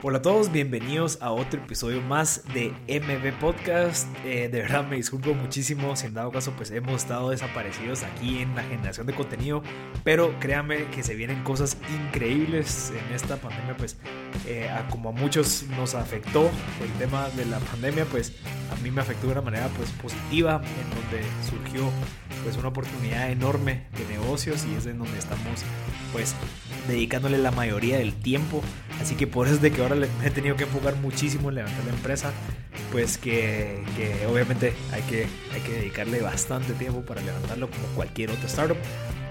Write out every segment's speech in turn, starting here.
Hola a todos, bienvenidos a otro episodio más de MB Podcast. Eh, de verdad me disculpo muchísimo si en dado caso pues hemos estado desaparecidos aquí en la generación de contenido, pero créanme que se vienen cosas increíbles en esta pandemia pues eh, como a muchos nos afectó el tema de la pandemia pues a mí me afectó de una manera pues positiva en donde surgió pues una oportunidad enorme de negocios y es en donde estamos pues dedicándole la mayoría del tiempo. Así que por eso es de que he tenido que enfocar muchísimo en levantar la empresa. Pues que, que obviamente hay que, hay que dedicarle bastante tiempo para levantarlo como cualquier otro startup.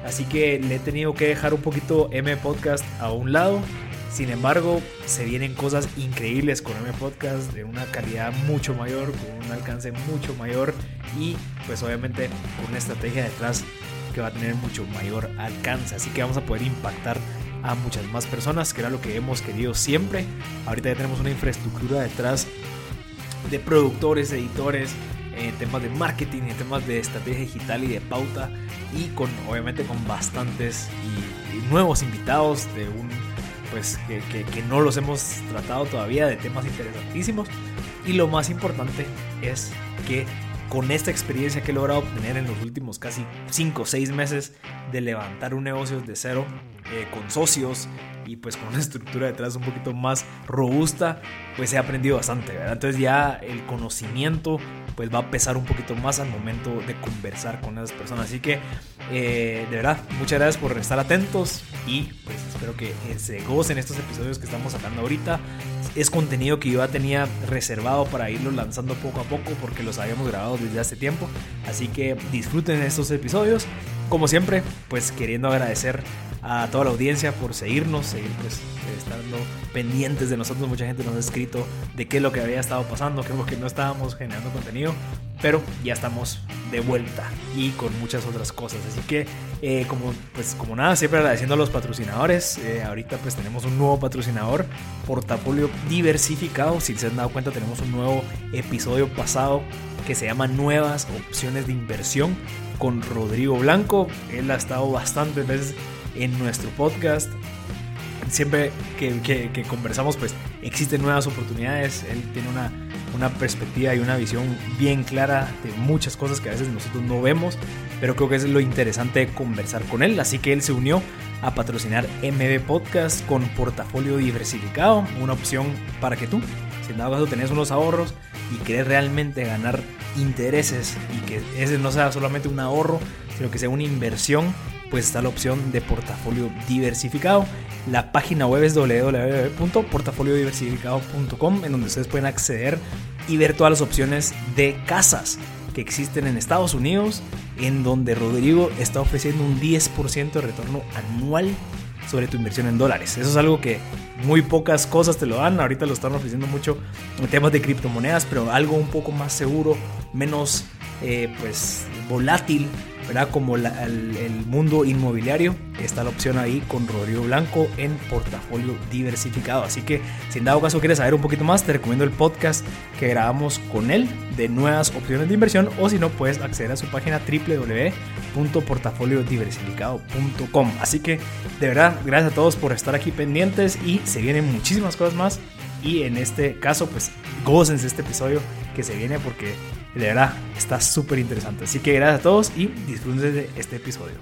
Así que le he tenido que dejar un poquito M Podcast a un lado. Sin embargo, se vienen cosas increíbles con M Podcast de una calidad mucho mayor, con un alcance mucho mayor y pues obviamente con una estrategia detrás que va a tener mucho mayor alcance. Así que vamos a poder impactar a muchas más personas, que era lo que hemos querido siempre. Ahorita ya tenemos una infraestructura detrás de productores, editores, en temas de marketing, en temas de estrategia digital y de pauta, y con obviamente con bastantes y, nuevos invitados de un pues que, que, no los hemos tratado todavía de temas interesantísimos. Y lo más importante es que con esta experiencia que he logrado obtener en los últimos casi 5 o 6 meses de levantar un negocio de cero eh, con socios y pues con una estructura detrás un poquito más robusta, pues he aprendido bastante, ¿verdad? Entonces ya el conocimiento pues va a pesar un poquito más al momento de conversar con esas personas. Así que eh, de verdad, muchas gracias por estar atentos y pues espero que se gocen estos episodios que estamos sacando ahorita. Es contenido que yo ya tenía reservado para irlo lanzando poco a poco porque los habíamos grabado desde hace tiempo. Así que disfruten estos episodios. Como siempre, pues queriendo agradecer a toda la audiencia por seguirnos, seguir pues estando pendientes de nosotros. Mucha gente nos ha escrito de qué es lo que había estado pasando, que que no estábamos generando contenido, pero ya estamos de vuelta y con muchas otras cosas. Así que eh, como pues como nada, siempre agradeciendo a los patrocinadores. Eh, ahorita pues tenemos un nuevo patrocinador, portafolio diversificado. Si se han dado cuenta tenemos un nuevo episodio pasado que se llama Nuevas opciones de inversión con Rodrigo Blanco. Él ha estado bastantes veces en nuestro podcast. Siempre que, conversamos, pues existen nuevas oportunidades. Él tiene una, una perspectiva y una visión bien clara de muchas cosas que a veces nosotros no vemos, pero creo que es lo interesante de conversar con él. Así que él se unió a patrocinar MB Podcast con portafolio diversificado, una opción para que tú, si en dado caso tenés unos ahorros y querés realmente ganar intereses y que ese no sea solamente un ahorro, sino que sea una inversión pues está la opción de portafolio diversificado. La página web es www.portafoliodiversificado.com en donde ustedes pueden acceder y ver todas las opciones de casas que existen en Estados Unidos, en donde Rodrigo está ofreciendo un 10% de retorno anual sobre tu inversión en dólares. Eso es algo que muy pocas cosas te lo dan. Ahorita lo están ofreciendo mucho en temas de criptomonedas, pero algo un poco más seguro, menos eh, pues volátil ¿verdad? Como el, mundo inmobiliario, está la opción ahí con Rodrigo Blanco en portafolio diversificado. Así que si en dado caso quieres saber un poquito más, te recomiendo el podcast que grabamos con él de nuevas opciones de inversión o si no, puedes acceder a su página www.portafoliodiversificado.com. Así que de verdad, gracias a todos por estar aquí pendientes y se vienen muchísimas cosas más. Y en este caso, pues gócense este episodio que se viene porque de verdad, está súper interesante. Así que gracias a todos y disfruten de este episodio.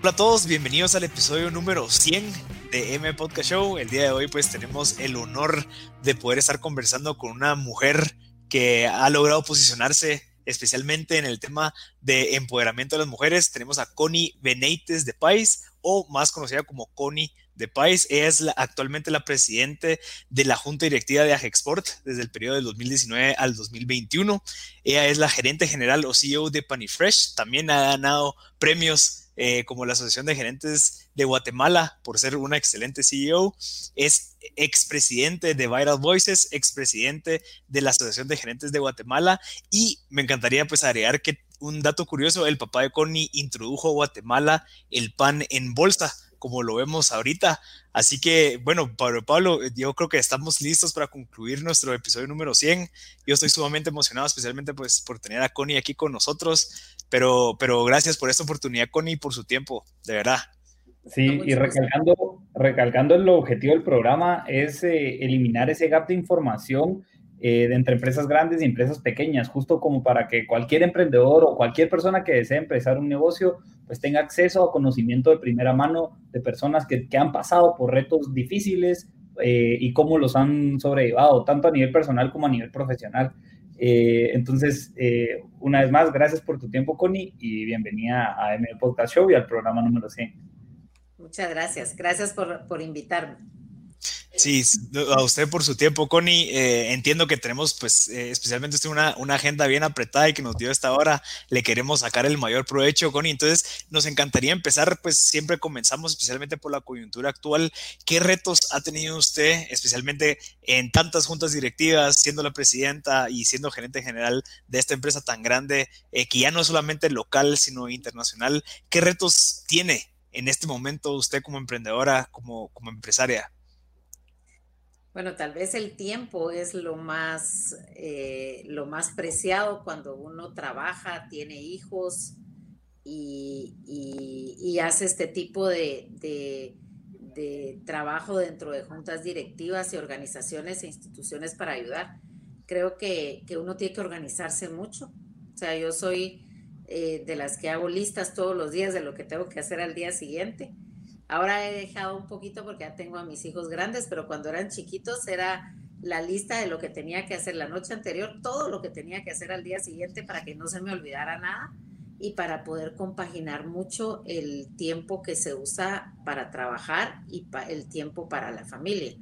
Hola a todos, bienvenidos al episodio número 100 de M Podcast Show. El día de hoy pues tenemos el honor de poder estar conversando con una mujer que ha logrado posicionarse especialmente en el tema de empoderamiento de las mujeres. Tenemos a Connie Benítez de Pais o más conocida como Connie de País. es actualmente la presidente de la Junta Directiva de Agexport desde el periodo del 2019 al 2021. Ella es la gerente general o CEO de Panifresh. También ha ganado premios eh, como la Asociación de Gerentes de Guatemala por ser una excelente CEO. Es expresidente de Viral Voices, expresidente de la Asociación de Gerentes de Guatemala. Y me encantaría pues agregar que un dato curioso, el papá de Connie introdujo a Guatemala el pan en bolsa como lo vemos ahorita. Así que, bueno, Pablo, Pablo, yo creo que estamos listos para concluir nuestro episodio número 100. Yo estoy sumamente emocionado, especialmente pues por tener a Connie aquí con nosotros, pero, pero gracias por esta oportunidad, Connie, por su tiempo, de verdad. Sí, y recalcando, recalcando el objetivo del programa es eh, eliminar ese gap de información eh, entre empresas grandes y empresas pequeñas, justo como para que cualquier emprendedor o cualquier persona que desee empezar un negocio, pues tenga acceso a conocimiento de primera mano de personas que, que han pasado por retos difíciles eh, y cómo los han sobrellevado, tanto a nivel personal como a nivel profesional. Eh, entonces, una vez más, gracias por tu tiempo, Connie, y bienvenida a M Podcast Show y al programa número 100. Muchas gracias. Gracias por, por invitarme. Sí, a usted por su tiempo, Connie. Eh, entiendo que tenemos, pues, eh, especialmente usted una, agenda bien apretada y que nos dio esta hora. Le queremos sacar el mayor provecho, Connie. Entonces, nos encantaría empezar, pues, siempre comenzamos, especialmente por la coyuntura actual. ¿Qué retos ha tenido usted, especialmente en tantas juntas directivas, siendo la presidenta y siendo gerente general de esta empresa tan grande, eh, que ya no es solamente local, sino internacional? ¿Qué retos tiene en este momento usted como emprendedora, como, como empresaria? Bueno, tal vez el tiempo es lo más, eh, lo más preciado cuando uno trabaja, tiene hijos y, hace este tipo de, trabajo dentro de juntas directivas y organizaciones e instituciones para ayudar. Creo que, uno tiene que organizarse mucho. O sea, yo soy eh, de las que hago listas todos los días de lo que tengo que hacer al día siguiente Ahora he dejado un poquito porque ya tengo a mis hijos grandes, pero cuando eran chiquitos era la lista de lo que tenía que hacer la noche anterior, todo lo que tenía que hacer al día siguiente para que no se me olvidara nada y para poder compaginar mucho el tiempo que se usa para trabajar y el tiempo para la familia.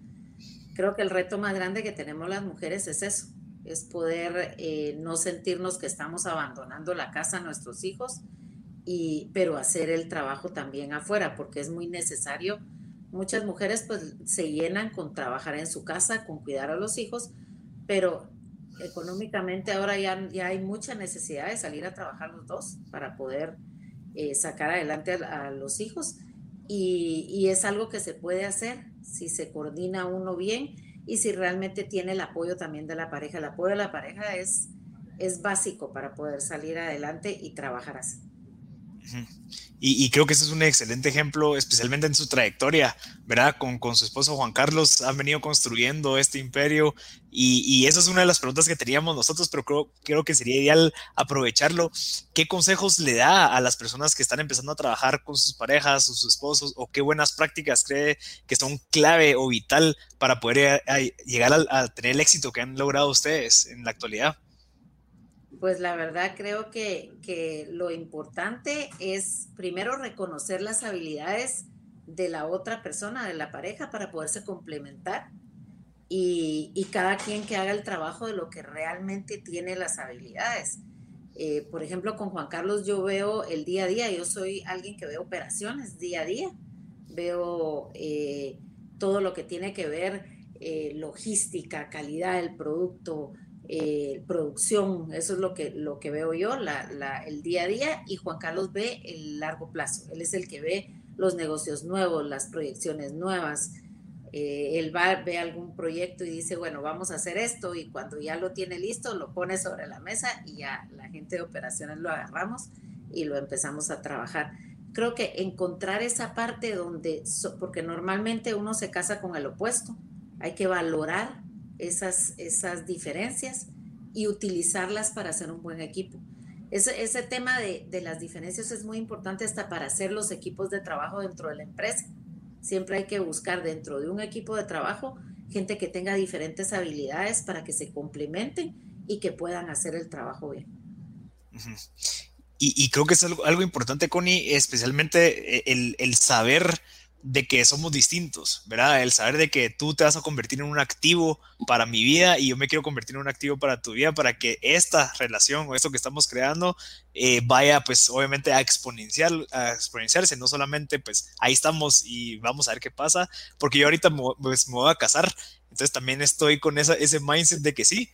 Creo que el reto más grande que tenemos las mujeres es eso, es poder eh, no sentirnos que estamos abandonando la casa a nuestros hijos, pero hacer el trabajo también afuera, porque es muy necesario. Muchas mujeres pues se llenan con trabajar en su casa, con cuidar a los hijos, pero económicamente ahora ya, ya hay mucha necesidad de salir a trabajar los dos para poder eh, sacar adelante a, los hijos. Y, y, es algo que se puede hacer si se coordina uno bien y si realmente tiene el apoyo también de la pareja. El apoyo de la pareja es, es básico para poder salir adelante y trabajar así. Y, creo que ese es un excelente ejemplo, especialmente en su trayectoria, ¿verdad? Con, su esposo Juan Carlos han venido construyendo este imperio y, y esa es una de las preguntas que teníamos nosotros, pero creo, que sería ideal aprovecharlo. ¿Qué consejos le da a las personas que están empezando a trabajar con sus parejas o sus esposos o qué buenas prácticas cree que son clave o vital para poder eh, llegar a tener el éxito que han logrado ustedes en la actualidad? Pues la verdad creo que, lo importante es primero reconocer las habilidades de la otra persona, de la pareja, para poderse complementar y, cada quien que haga el trabajo de lo que realmente tiene las habilidades. Eh, por ejemplo, con Juan Carlos yo veo el día a día, yo soy alguien que ve operaciones día a día, veo eh, todo lo que tiene que ver eh, logística, calidad del producto, eh, producción, eso es lo que, lo que veo yo, el día a día, y Juan Carlos ve el largo plazo, él es el que ve los negocios nuevos, las proyecciones nuevas, eh, él ve algún proyecto y dice, bueno, vamos a hacer esto, y cuando ya lo tiene listo, lo pone sobre la mesa y ya la gente de operaciones lo agarramos y lo empezamos a trabajar. Creo que encontrar esa parte donde, porque normalmente uno se casa con el opuesto, hay que valorar esas, esas diferencias y utilizarlas para hacer un buen equipo. Ese, ese tema de, de, las diferencias es muy importante hasta para hacer los equipos de trabajo dentro de la empresa. Siempre hay que buscar dentro de un equipo de trabajo gente que tenga diferentes habilidades para que se complementen y que puedan hacer el trabajo bien. y, y, creo que es algo, importante, Connie, especialmente eh, el, el saber de que somos distintos, ¿verdad? El saber de que tú te vas a convertir en un activo para mi vida y yo me quiero convertir en un activo para tu vida, para que esta relación o esto que estamos creando eh, vaya pues obviamente a, exponencial, a exponenciarse, no solamente pues ahí estamos y vamos a ver qué pasa, porque yo ahorita me, pues, me voy a casar, entonces también estoy con esa, ese mindset de que sí,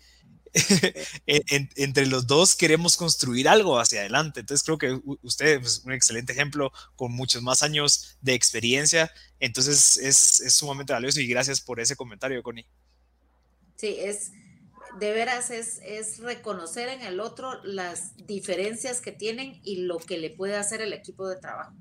entre los dos queremos construir algo hacia adelante. Entonces creo que usted es un excelente ejemplo con muchos más años de experiencia. Entonces es, sumamente valioso y gracias por ese comentario, Connie. Sí, es de veras es reconocer en el otro las diferencias que tienen y lo que le puede hacer el equipo de trabajo.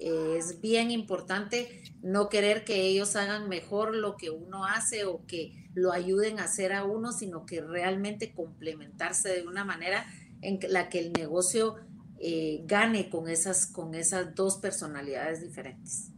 Es bien importante no querer que ellos hagan mejor lo que uno hace o que lo ayuden a hacer a uno, sino que realmente complementarse de una manera en la que el negocio eh, gane con esas, con esas dos personalidades diferentes.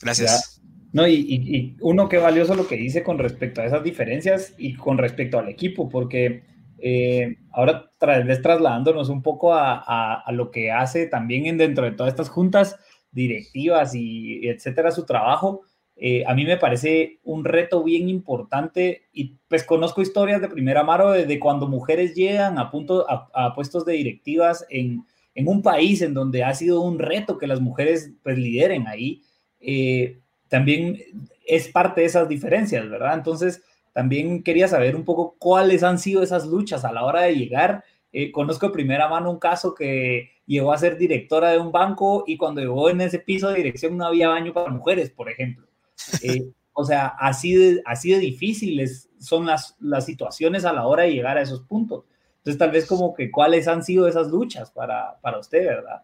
Gracias. No, y, uno que valioso lo que dice con respecto a esas diferencias y con respecto al equipo, porque eh, ahora tal trasladándonos un poco a, lo que hace también en, dentro de todas estas juntas directivas y etcétera su trabajo, eh, a mí me parece un reto bien importante y pues conozco historias de primera mano de, cuando mujeres llegan a, punto, a, puestos de directivas en, en, un país en donde ha sido un reto que las mujeres pues lideren ahí. Eh, también es parte de esas diferencias, ¿verdad? Entonces, también quería saber un poco cuáles han sido esas luchas a la hora de llegar. Eh, conozco de primera mano un caso que llegó a ser directora de un banco y cuando llegó en ese piso de dirección no había baño para mujeres, por ejemplo. Eh, o sea, así de, así de difíciles son las, las situaciones a la hora de llegar a esos puntos. Entonces, tal vez como que cuáles han sido esas luchas para, para usted, ¿verdad?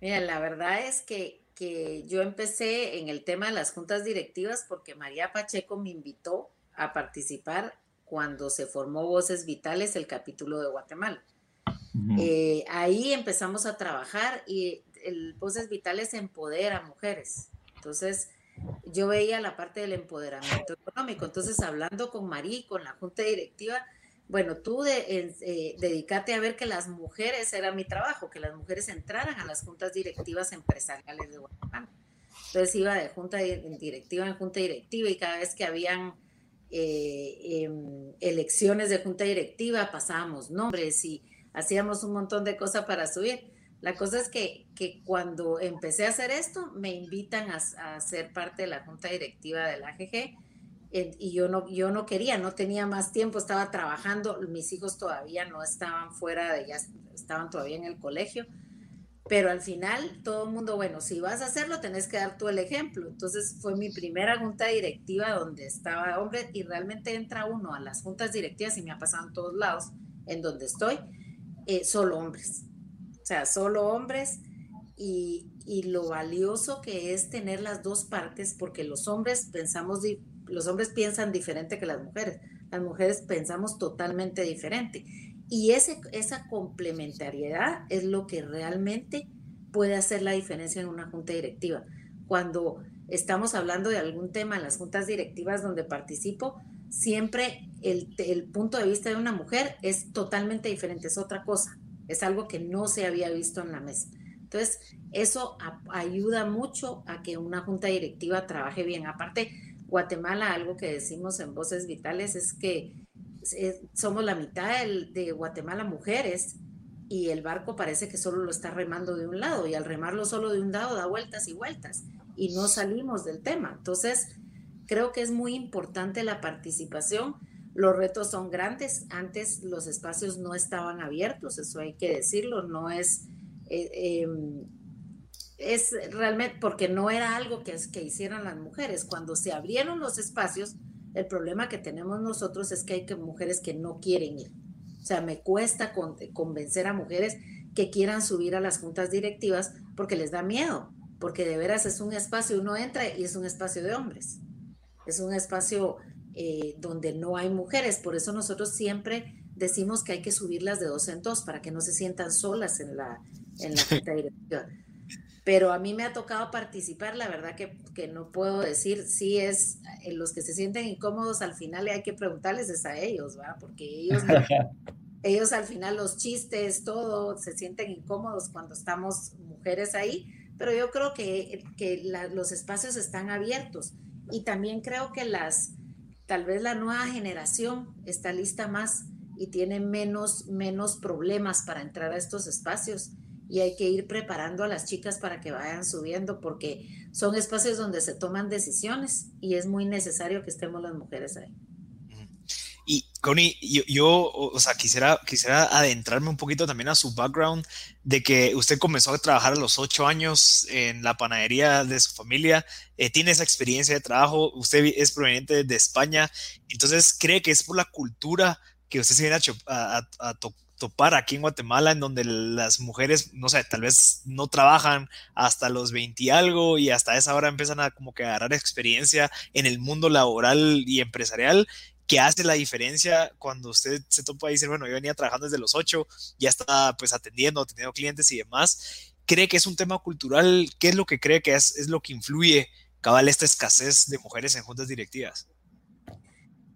Mira, la verdad es que que yo empecé en el tema de las juntas directivas porque María Pacheco me invitó a participar cuando se formó Voces Vitales, el capítulo de Guatemala. Eh, ahí empezamos a trabajar y el Voces Vitales empodera mujeres. Entonces, yo veía la parte del empoderamiento económico. Entonces, hablando con María y con la junta directiva, bueno, tú de, eh, dedícate a ver que las mujeres, era mi trabajo, que las mujeres entraran a las juntas directivas empresariales de Guatemala. Entonces iba de junta directiva en junta directiva y cada vez que habían eh, em, elecciones de junta directiva pasábamos nombres y hacíamos un montón de cosas para subir. La cosa es que, que cuando empecé a hacer esto, me invitan a, a ser parte de la junta directiva de la AGG y yo no, yo no quería, no tenía más tiempo, estaba trabajando, mis hijos todavía no estaban fuera de, ya estaban todavía en el colegio, pero al final todo el mundo, bueno, si vas a hacerlo, tenés que dar tú el ejemplo. Entonces fue mi primera junta directiva donde estaba hombre y realmente entra uno a las juntas directivas y me ha pasado en todos lados, en donde estoy, eh, solo hombres, o sea, solo hombres. Y, y, lo valioso que es tener las dos partes, porque los hombres pensamos los hombres piensan diferente que las mujeres, las mujeres pensamos totalmente diferente. Y esa complementariedad es lo que realmente puede hacer la diferencia en una junta directiva. Cuando estamos hablando de algún tema en las juntas directivas donde participo, siempre el, punto de vista de una mujer es totalmente diferente, es otra cosa, es algo que no se había visto en la mesa. Entonces, eso ayuda mucho a que una junta directiva trabaje bien. Aparte, Guatemala, algo que decimos en Voces Vitales es que somos la mitad de Guatemala mujeres y el barco parece que solo lo está remando de un lado y al remarlo solo de un lado da vueltas y vueltas y no salimos del tema. Entonces, creo que es muy importante la participación. Los retos son grandes. Antes los espacios no estaban abiertos, eso hay que decirlo. No es eh, em, es realmente porque no era algo que, que hicieran las mujeres. Cuando se abrieron los espacios, el problema que tenemos nosotros es que hay que, mujeres que no quieren ir. O sea, me cuesta convencer a mujeres que quieran subir a las juntas directivas porque les da miedo, porque de veras es un espacio, uno entra y es un espacio de hombres. Es un espacio eh, donde no hay mujeres. Por eso nosotros siempre decimos que hay que subirlas de dos en dos para que no se sientan solas en la, en la junta directiva pero a mí me ha tocado participar, la verdad que, que no puedo decir si es eh, los que se sienten incómodos, al final hay que preguntarles es a ellos, ¿va? Porque ellos, ellos al final los chistes, todo, se sienten incómodos cuando estamos mujeres ahí, pero yo creo que, que los espacios están abiertos y también creo que las, tal vez la nueva generación está lista más y tiene menos, menos problemas para entrar a estos espacios y hay que ir preparando a las chicas para que vayan subiendo porque son espacios donde se toman decisiones y es muy necesario que estemos las mujeres ahí. Y Connie, yo, o sea, quisiera, quisiera adentrarme un poquito también a su background de que usted comenzó a trabajar a los ocho años en la panadería de su familia, eh, tiene esa experiencia de trabajo, usted es proveniente de España, entonces cree que es por la cultura que usted se viene a, a, topar aquí en Guatemala, en donde las mujeres, no sé, tal vez no trabajan hasta los 20 y algo y hasta esa hora empiezan a como que agarrar experiencia en el mundo laboral y empresarial ¿Qué hace la diferencia cuando usted se topa y dice, bueno, yo venía trabajando desde los 8, ya está pues atendiendo, atendiendo clientes y demás? ¿Cree que es un tema cultural? ¿Qué es lo que cree que es, es lo que influye cabal esta escasez de mujeres en juntas directivas?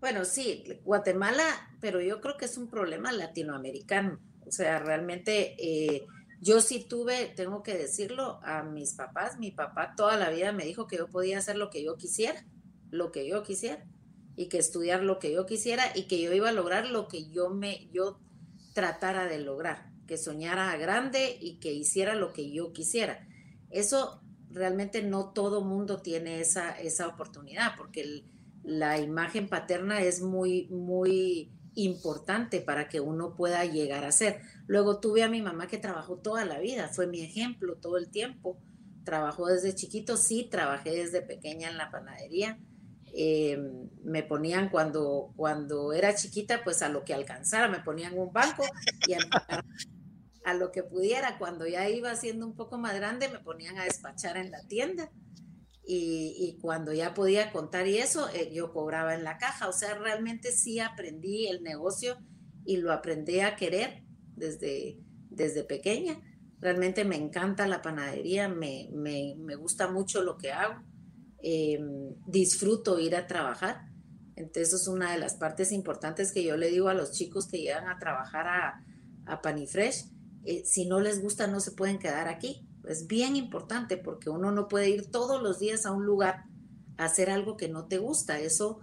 Bueno, sí, Guatemala, pero yo creo que es un problema latinoamericano. O sea, realmente eh, yo sí tuve, tengo que decirlo, a mis papás. Mi papá toda la vida me dijo que yo podía hacer lo que yo quisiera, lo que yo quisiera y que estudiar lo que yo quisiera y que yo iba a lograr lo que yo me yo tratara de lograr, que soñara grande y que hiciera lo que yo quisiera. Eso realmente no todo mundo tiene esa, esa oportunidad porque la imagen paterna es muy muy importante para que uno pueda llegar a ser. Luego tuve a mi mamá que trabajó toda la vida, fue mi ejemplo todo el tiempo. Trabajó desde chiquito, sí, trabajé desde pequeña en la panadería eh, me ponían cuando, cuando era chiquita, pues a lo que alcanzara, me ponían un banco y a, lo que pudiera. Cuando ya iba siendo un poco más grande, me ponían a despachar en la tienda. Y, cuando ya podía contar y eso, eh, yo cobraba en la caja. O sea, realmente sí aprendí el negocio y lo aprendí a querer desde, desde pequeña. Realmente me encanta la panadería, me, me, me gusta mucho lo que hago Em, disfruto ir a trabajar. Entonces, eso es una de las partes importantes que yo le digo a los chicos que llegan a trabajar a, a Panifresh. Eh, si no les gusta, no se pueden quedar aquí. Es bien importante porque uno no puede ir todos los días a un lugar a hacer algo que no te gusta. Eso,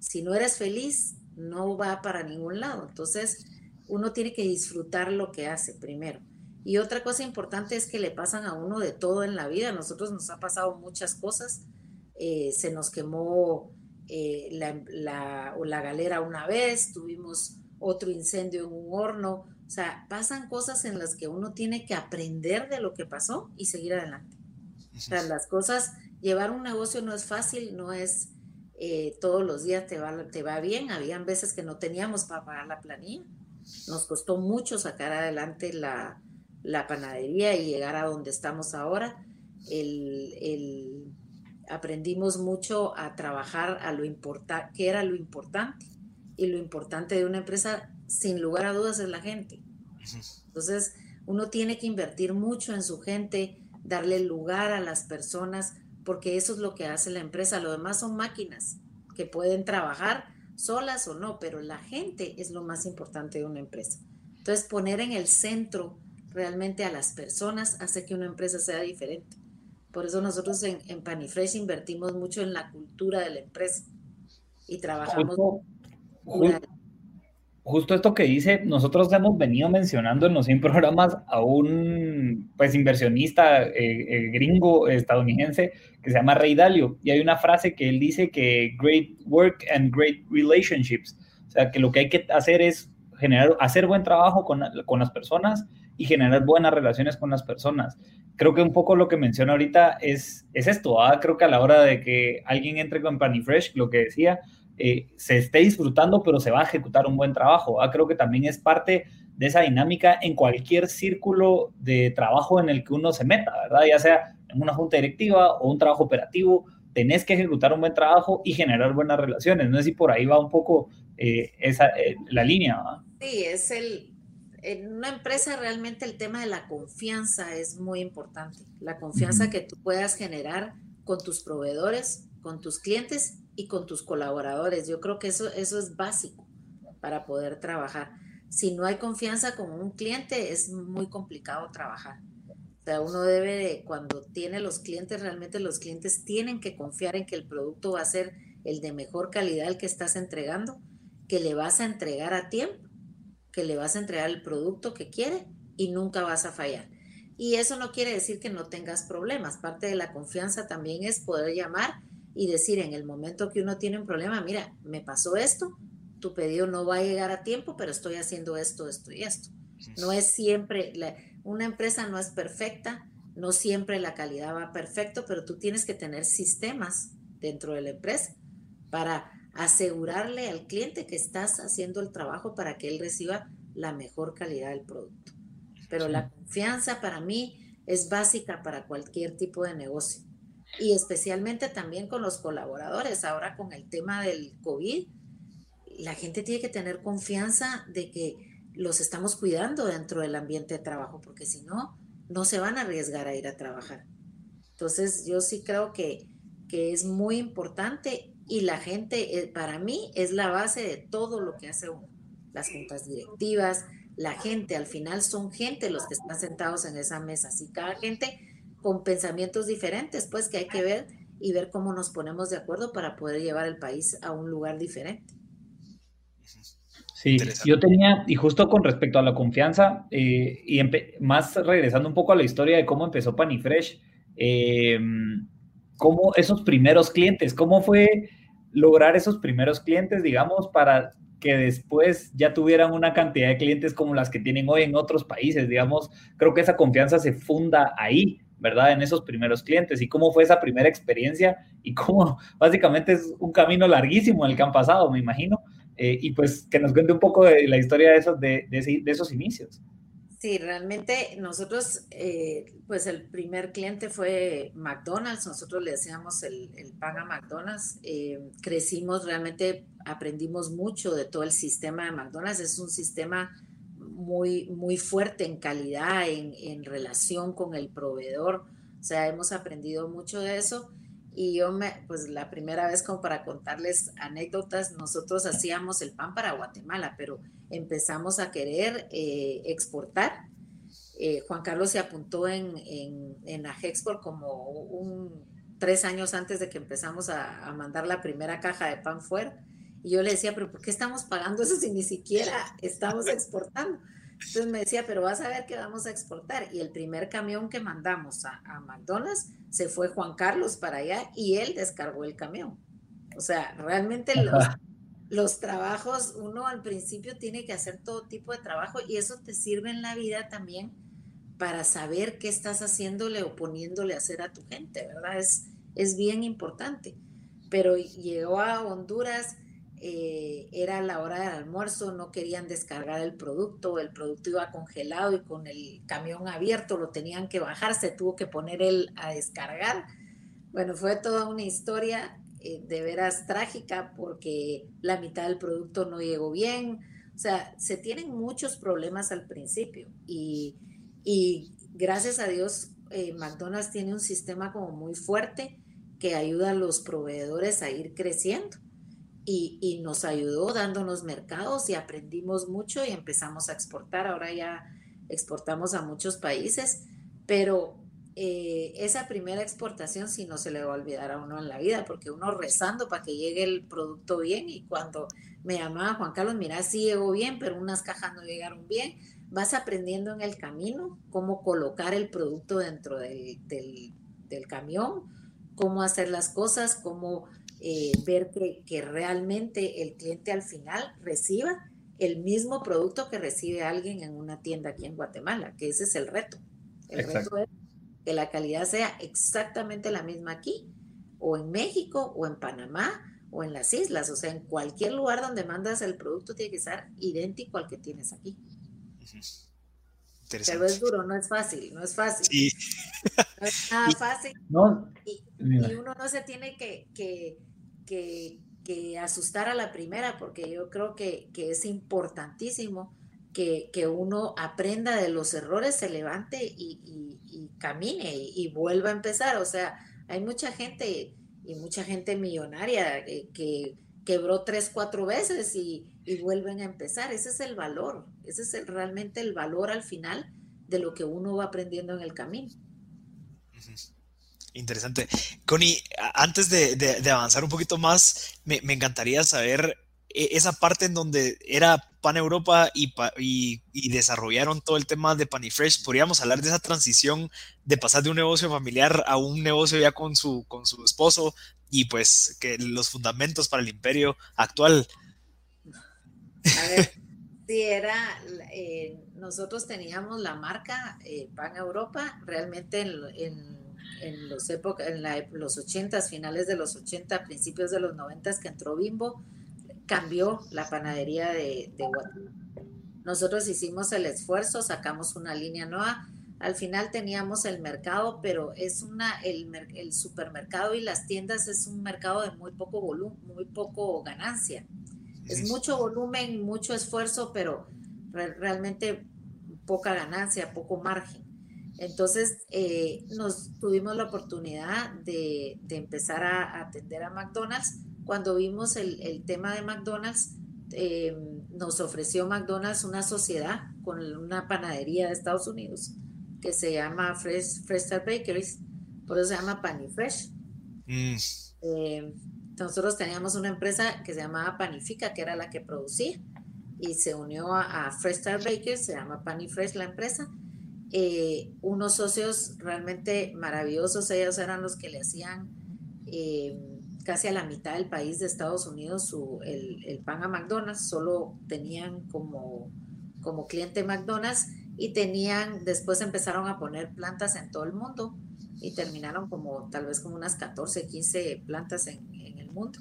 si no eres feliz, no va para ningún lado. Entonces, uno tiene que disfrutar lo que hace primero. Y otra cosa importante es que le pasan a uno de todo en la vida. A nosotros nos ha pasado muchas cosas eh, se nos quemó eh, la, la, galera una vez, tuvimos otro incendio en un horno. O sea, pasan cosas en las que uno tiene que aprender de lo que pasó y seguir adelante. O sea, las cosas, llevar un negocio no es fácil, no es eh, todos los días te va, te va bien. Habían veces que no teníamos para pagar la planilla. Nos costó mucho sacar adelante la, la panadería y llegar a donde estamos ahora. El, el, aprendimos mucho a trabajar a lo importante, que era lo importante. Y lo importante de una empresa, sin lugar a dudas, es la gente. Entonces, uno tiene que invertir mucho en su gente, darle lugar a las personas, porque eso es lo que hace la empresa. Lo demás son máquinas que pueden trabajar solas o no, pero la gente es lo más importante de una empresa. Entonces, poner en el centro realmente a las personas hace que una empresa sea diferente. Por eso nosotros en, en Panifresh invertimos mucho en la cultura de la empresa y trabajamos. Justo, esto que dice, nosotros hemos venido mencionando en los 100 programas a un pues, inversionista eh, eh, gringo estadounidense que se llama Ray Dalio. Y hay una frase que él dice que great work and great relationships. O sea, que lo que hay que hacer es generar, hacer buen trabajo con, con las personas y generar buenas relaciones con las personas creo que un poco lo que menciona ahorita es, es esto. ¿ah? Creo que a la hora de que alguien entre con Fresh, lo que decía, eh, se esté disfrutando, pero se va a ejecutar un buen trabajo. Creo que también es parte de esa dinámica en cualquier círculo de trabajo en el que uno se meta, ¿verdad? Ya sea en una junta directiva o un trabajo operativo, tenés que ejecutar un buen trabajo y generar buenas relaciones. No sé si por ahí va un poco eh, esa, eh, la línea. Sí, es el, en una empresa realmente el tema de la confianza es muy importante. La confianza que tú puedas generar con tus proveedores, con tus clientes y con tus colaboradores. Yo creo que eso, eso es básico para poder trabajar. Si no hay confianza con un cliente, es muy complicado trabajar. O sea, uno debe, cuando tiene los clientes, realmente los clientes tienen que confiar en que el producto va a ser el de mejor calidad el que estás entregando, que le vas a entregar a tiempo que le vas a entregar el producto que quiere y nunca vas a fallar. Y eso no quiere decir que no tengas problemas. Parte de la confianza también es poder llamar y decir en el momento que uno tiene un problema, mira, me pasó esto, tu pedido no va a llegar a tiempo, pero estoy haciendo esto, esto y esto. No es siempre, una empresa no es perfecta, no siempre la calidad va perfecto, pero tú tienes que tener sistemas dentro de la empresa para asegurarle al cliente que estás haciendo el trabajo para que él reciba la mejor calidad del producto. Pero la confianza para mí es básica para cualquier tipo de negocio y especialmente también con los colaboradores. Ahora con el tema del COVID, la gente tiene que tener confianza de que los estamos cuidando dentro del ambiente de trabajo, porque si no, no se van a arriesgar a ir a trabajar. Entonces, yo sí creo que, que es muy importante y la gente, eh, para mí, es la base de todo lo que hace uno. Las juntas directivas, la gente, al final son gente los que están sentados en esa mesa. Así cada gente con pensamientos diferentes, pues que hay que ver y ver cómo nos ponemos de acuerdo para poder llevar el país a un lugar diferente. Sí, yo tenía, y justo con respecto a la confianza, eh, y más regresando un poco a la historia de cómo empezó Panifresh, eh, cómo esos primeros clientes, cómo fue lograr esos primeros clientes, digamos, para que después ya tuvieran una cantidad de clientes como las que tienen hoy en otros países, digamos, creo que esa confianza se funda ahí, ¿verdad? En esos primeros clientes. Y cómo fue esa primera experiencia y cómo básicamente es un camino larguísimo el que han pasado, me imagino, eh, y pues que nos cuente un poco de la historia de esos, de, de, esos inicios. Sí, realmente nosotros, eh, pues el primer cliente fue McDonald's, nosotros le hacíamos el, el pan a McDonald's, eh, crecimos, realmente aprendimos mucho de todo el sistema de McDonald's, es un sistema muy, muy fuerte en calidad, en, en, relación con el proveedor. O sea, hemos aprendido mucho de eso. Y yo me, pues la primera vez como para contarles anécdotas, nosotros hacíamos el pan para Guatemala, pero empezamos a querer eh, exportar. Eh, Juan Carlos se apuntó en, en, en Agexport como un, tres años antes de que empezamos a, a mandar la primera caja de pan fuera y yo le decía, pero ¿por qué estamos pagando eso si ni siquiera estamos exportando? Entonces me decía, pero vas a ver que vamos a exportar. Y el primer camión que mandamos a, McDonald's se fue Juan Carlos para allá y él descargó el camión. O sea, realmente los, los trabajos, uno al principio tiene que hacer todo tipo de trabajo y eso te sirve en la vida también para saber qué estás haciéndole o poniéndole a hacer a tu gente, ¿verdad? Es, es bien importante. Pero llegó a Honduras eh, era la hora del almuerzo, no querían descargar el producto, el producto iba congelado y con el camión abierto lo tenían que bajar, se tuvo que poner él a descargar. Bueno, fue toda una historia eh, de veras trágica porque la mitad del producto no llegó bien. O sea, se tienen muchos problemas al principio y, gracias a Dios eh, McDonald's tiene un sistema como muy fuerte que ayuda a los proveedores a ir creciendo y, nos ayudó dándonos mercados y aprendimos mucho y empezamos a exportar. Ahora ya exportamos a muchos países, pero eh, esa primera exportación sí no se le va a olvidar a uno en la vida, porque uno rezando para que llegue el producto bien y cuando me llamaba Juan Carlos, mira, sí llegó bien, pero unas cajas no llegaron bien, vas aprendiendo en el camino cómo colocar el producto dentro del, del camión, cómo hacer las cosas, cómo eh, ver que, realmente el cliente al final reciba el mismo producto que recibe alguien en una tienda aquí en Guatemala, que ese es el reto. El reto es que la calidad sea exactamente la misma aquí, o en México, o en Panamá, o en las islas. O sea, en cualquier lugar donde mandas el producto tiene que ser idéntico al que tienes aquí. Pero es duro, no es fácil, no es fácil. No es nada fácil. y, uno no se tiene que, que que, asustar a la primera, porque yo creo que, es importantísimo que, uno aprenda de los errores, se levante y, camine y, vuelva a empezar. O sea, hay mucha gente y mucha gente millonaria que, quebró tres, cuatro veces y, vuelven a empezar. Ese es el valor, ese es realmente el valor al final de lo que uno va aprendiendo en el camino. Interesante. Connie, antes de, avanzar un poquito más, me, encantaría saber e, esa parte en donde era Pan Europa y, y, desarrollaron todo el tema de Panifresh. ¿Podríamos hablar de esa transición de pasar de un negocio familiar a un negocio ya con su, con su esposo y pues que los fundamentos para el imperio actual? A ver, sí, era, eh, nosotros teníamos la marca eh, Pan Europa realmente en en los épocas, en la, los 80, finales de los 80, principios de los 90 que entró Bimbo, cambió la panadería de, Guatemala. nosotros hicimos el esfuerzo, sacamos una línea nueva. Al final teníamos el mercado, pero es una, el, el supermercado y las tiendas es un mercado de muy poco volumen, muy poco ganancia. Es mucho volumen, mucho esfuerzo, pero realmente poca ganancia, poco margen. Entonces, eh, nos tuvimos la oportunidad de, empezar a, atender a McDonald's. Cuando vimos el, tema de McDonald's, eh, nos ofreció McDonald's una sociedad con una panadería de Estados Unidos que se llama Fresh, Fresh Star Bakeries, por eso se llama Panifresh. Mm. Eh, nosotros teníamos una empresa que se llamaba Panifica, que era la que producía, y se unió a, Fresh Star Bakeries, se llama Panifresh la empresa, eh, unos socios realmente maravillosos, ellos eran los que le hacían eh, casi a la mitad del país de Estados Unidos su, el, pan a McDonald's, solo tenían como, como cliente McDonald's y tenían, después empezaron a poner plantas en todo el mundo y terminaron como tal vez como unas 14, 15 plantas en, el mundo.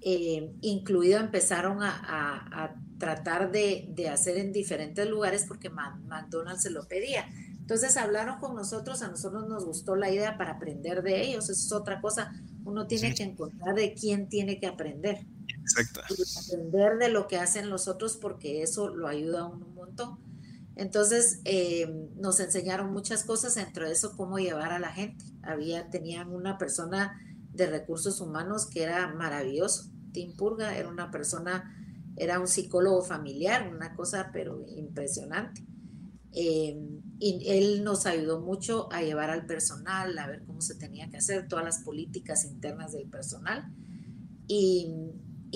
Eh, incluido empezaron a tratar de, hacer en diferentes lugares porque McDonald's se lo pedía. Entonces hablaron con nosotros, a nosotros nos gustó la idea para aprender de ellos, eso es otra cosa, uno tiene que encontrar de quién tiene que aprender. Exacto. aprender de lo que hacen los otros porque eso lo ayuda a uno un montón. Entonces eh, nos enseñaron muchas cosas, entre eso cómo llevar a la gente. Había, tenían una persona de recursos humanos que era maravilloso. Tim Purga era una persona era un psicólogo familiar, una cosa pero impresionante. Eh, y él nos ayudó mucho a llevar al personal, a ver cómo se tenía que hacer, todas las políticas internas del personal. Y,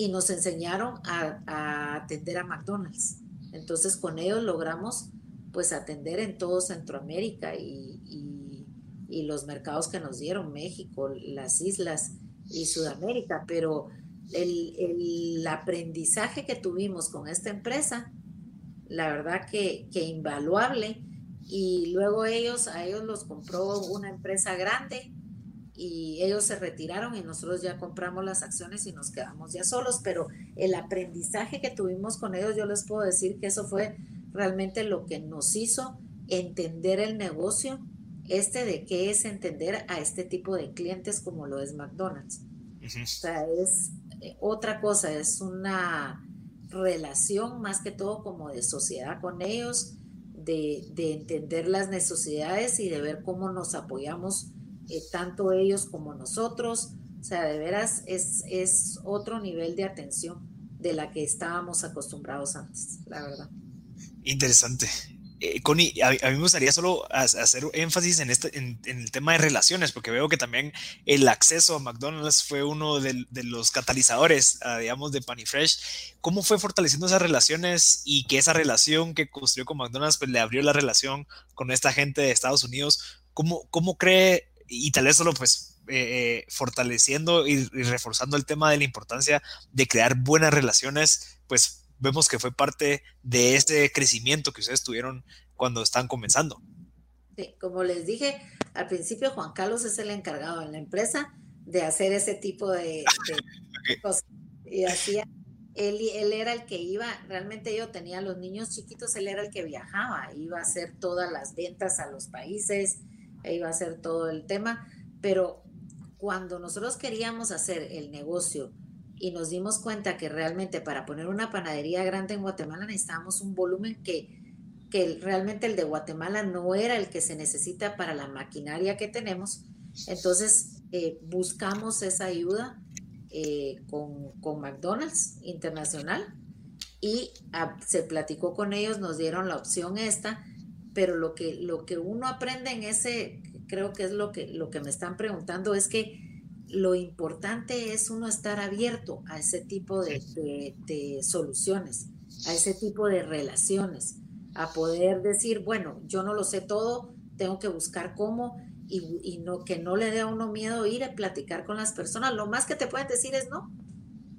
nos enseñaron a, atender a McDonald's. Entonces con ellos logramos pues atender en todo Centroamérica y, y los mercados que nos dieron, México, las islas y Sudamérica, pero el, aprendizaje que tuvimos con esta empresa, la verdad que, que invaluable. Y luego ellos, a ellos los compró una empresa grande y ellos se retiraron y nosotros ya compramos las acciones y nos quedamos ya solos, pero el aprendizaje que tuvimos con ellos, yo les puedo decir que eso fue realmente lo que nos hizo entender el negocio, este de qué es entender a este tipo de clientes como lo es McDonald's. O sea, es eh, otra cosa, es una relación más que todo como de sociedad con ellos, de, entender las necesidades y de ver cómo nos apoyamos eh, tanto ellos como nosotros. O sea, de veras es, es otro nivel de atención de la que estábamos acostumbrados antes, la verdad. Interesante. Eh, Connie, a, mí me gustaría solo hacer énfasis en, este, en, el tema de relaciones, porque veo que también el acceso a McDonald's fue uno de, los catalizadores, digamos, de Panifresh. ¿Cómo fue fortaleciendo esas relaciones y que esa relación que construyó con McDonald's pues, le abrió la relación con esta gente de Estados Unidos? ¿Cómo, cómo cree, y tal vez solo pues eh, eh, fortaleciendo y, y reforzando el tema de la importancia de crear buenas relaciones, pues vemos que fue parte de este crecimiento que ustedes tuvieron cuando están comenzando. Sí, como les dije, al principio Juan Carlos es el encargado en la empresa de hacer ese tipo de, cosas. Y hacía, él, él era el que iba, realmente yo tenía los niños chiquitos, él era el que viajaba, iba a hacer todas las ventas a los países, iba a hacer todo el tema, pero cuando nosotros queríamos hacer el negocio y nos dimos cuenta que realmente para poner una panadería grande en Guatemala necesitábamos un volumen que, que realmente el de Guatemala no era el que se necesita para la maquinaria que tenemos. Entonces eh, buscamos esa ayuda eh, con, con, McDonald's Internacional y ah, se platicó con ellos, nos dieron la opción esta, pero lo que, lo que uno aprende en ese, creo que es lo que, lo que me están preguntando, es que lo importante es uno estar abierto a ese tipo de, soluciones, a ese tipo de relaciones, a poder decir, bueno, yo no lo sé todo, tengo que buscar cómo y, no, que no le dé a uno miedo ir a platicar con las personas. Lo más que te pueden decir es no,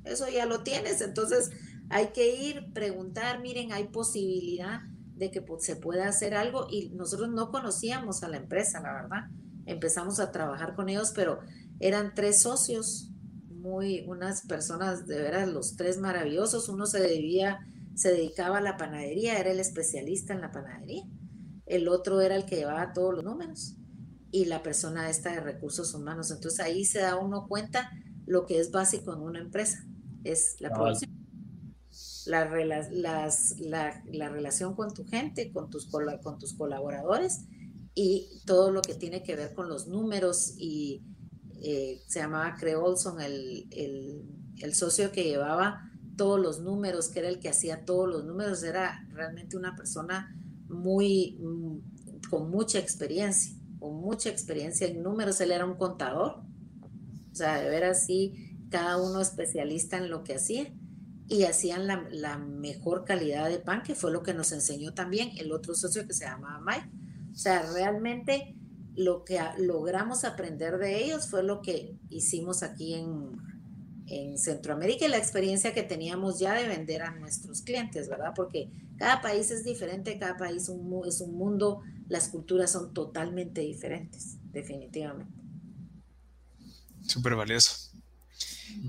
eso ya lo tienes, entonces hay que ir, preguntar, miren, hay posibilidad de que se pueda hacer algo y nosotros no conocíamos a la empresa, la verdad. Empezamos a trabajar con ellos, pero eran tres socios, muy, unas personas de veras, los tres maravillosos. Uno se debía se dedicaba a la panadería, era el especialista en la panadería. El otro era el que llevaba todos los números y la persona esta de recursos humanos. Entonces ahí se da uno cuenta lo que es básico en una empresa, es la producción. La, las, la, la, relación con tu gente, con tus, con tus colaboradores y todo lo que tiene que ver con los números y eh, se llamaba Creolson, el, el, el, socio que llevaba todos los números, que era el que hacía todos los números, era realmente una persona muy, mm, con mucha experiencia, con mucha experiencia en números, él era un contador, o sea, de ver así, cada uno especialista en lo que hacía y hacían la, la, mejor calidad de pan, que fue lo que nos enseñó también el otro socio que se llamaba Mike. O sea, realmente lo que logramos aprender de ellos fue lo que hicimos aquí en, en Centroamérica y la experiencia que teníamos ya de vender a nuestros clientes, ¿verdad? Porque cada país es diferente, cada país es un mundo, las culturas son totalmente diferentes, definitivamente. Súper valioso.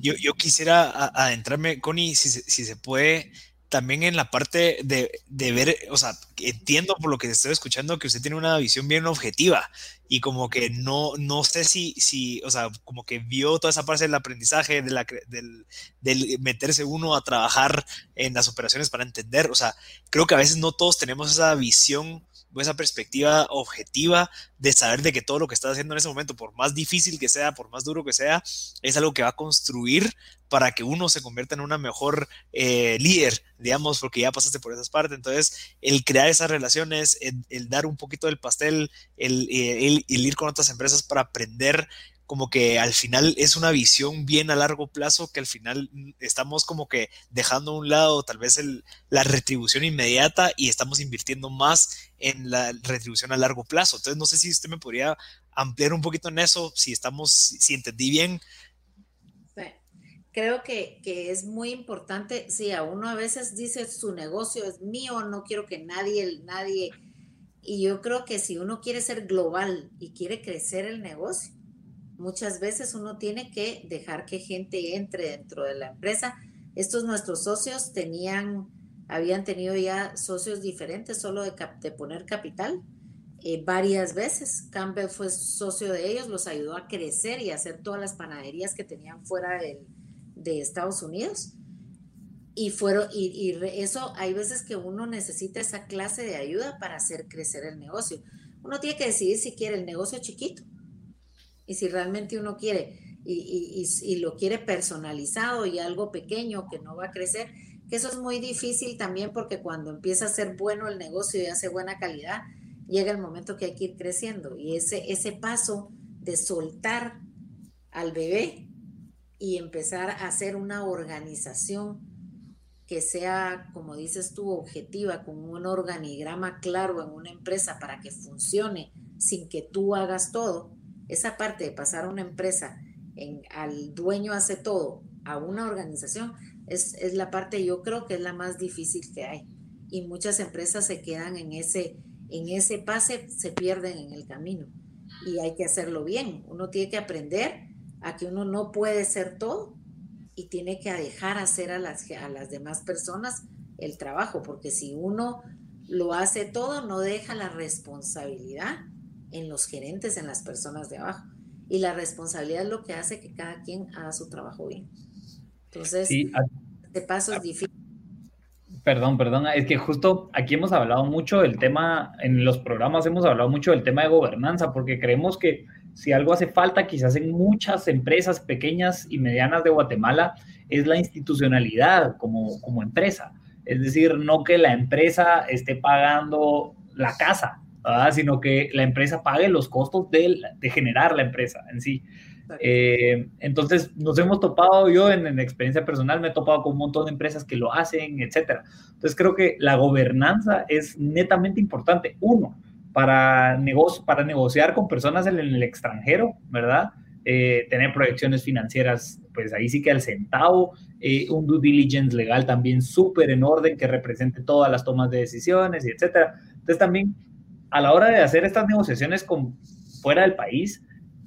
Yo, yo quisiera adentrarme, Connie, si, si se puede, también en la parte de, de, ver, o sea, entiendo por lo que estoy escuchando que usted tiene una visión bien objetiva y como que no, no sé si, si, o sea, como que vio toda esa parte del aprendizaje, de la, del, del meterse uno a trabajar en las operaciones para entender, o sea, creo que a veces no todos tenemos esa visión esa perspectiva objetiva de saber de que todo lo que estás haciendo en ese momento, por más difícil que sea, por más duro que sea, es algo que va a construir para que uno se convierta en una mejor eh, líder, digamos, porque ya pasaste por esas partes. Entonces, el crear esas relaciones, el, dar un poquito del pastel, el, el, el ir con otras empresas para aprender como que al final es una visión bien a largo plazo que al final estamos como que dejando a un lado tal vez el, la retribución inmediata y estamos invirtiendo más en la retribución a largo plazo. Entonces no sé si usted me podría ampliar un poquito en eso, si estamos, si entendí bien. Creo que, que es muy importante, sí, a uno a veces dice su negocio es mío, no quiero que nadie, nadie, y yo creo que si uno quiere ser global y quiere crecer el negocio, Muchas veces uno tiene que dejar que gente entre dentro de la empresa. Estos nuestros socios tenían, habían tenido ya socios diferentes solo de, poner capital eh, varias veces. Campbell fue socio de ellos, los ayudó a crecer y hacer todas las panaderías que tenían fuera de, de Estados Unidos. Y, fueron, y, y eso hay veces que uno necesita esa clase de ayuda para hacer crecer el negocio. Uno tiene que decidir si quiere el negocio chiquito y si realmente uno quiere y, lo quiere personalizado y algo pequeño que no va a crecer, que eso es muy difícil también porque cuando empieza a ser bueno el negocio y hace buena calidad, llega el momento que hay que ir creciendo. Y ese, ese paso de soltar al bebé y empezar a hacer una organización que sea, como dices tú, objetiva, con un organigrama claro en una empresa para que funcione sin que tú hagas todo, esa parte de pasar a una empresa, al dueño hace todo, a una organización, es, la parte yo creo que es la más difícil que hay. Y muchas empresas se quedan en ese, en ese pase, se pierden en el camino. Y hay que hacerlo bien. Uno tiene que aprender a que uno no puede ser todo y tiene que dejar hacer a las, a las demás personas el trabajo, porque si uno lo hace todo, no deja la responsabilidad en los gerentes, en las personas de abajo. Y la responsabilidad es lo que hace que cada quien haga su trabajo bien. Entonces, este paso es difícil. Perdón, perdón, es que justo aquí hemos hablado mucho del tema, en los programas hemos hablado mucho del tema de gobernanza, porque creemos que si algo hace falta, quizás en muchas empresas pequeñas y medianas de Guatemala, es la institucionalidad como, como empresa. Es decir, no que la empresa esté pagando la casa, sino que la empresa pague los costos de, de generar la empresa en sí. Eh, entonces, nos hemos topado, yo en, experiencia personal me he topado con un montón de empresas que lo hacen, etcétera. Entonces, creo que la gobernanza es netamente importante. Uno, para, negocio, para negociar con personas en el extranjero, ¿verdad? Eh, tener proyecciones financieras, pues ahí sí que al centavo, eh, un due diligence legal también súper en orden que represente todas las tomas de decisiones y etcétera. Entonces también a la hora de hacer estas negociaciones con, fuera del país,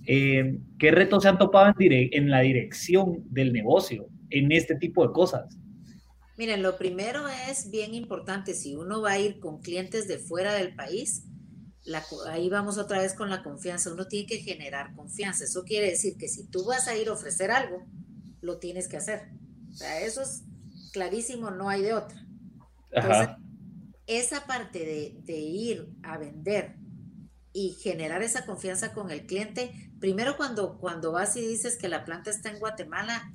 eh, ¿qué retos se han topado en, en, la dirección del negocio en este tipo de cosas? Miren, lo primero es bien importante, si uno va a ir con clientes de fuera del país, ahí vamos otra vez con la confianza, uno tiene que generar confianza. Eso quiere decir que si tú vas a ir a ofrecer algo, lo tienes que hacer. O sea, eso es clarísimo, no hay de otra. Entonces, esa parte de, de ir a vender y generar esa confianza con el cliente, primero cuando, cuando vas y dices que la planta está en Guatemala,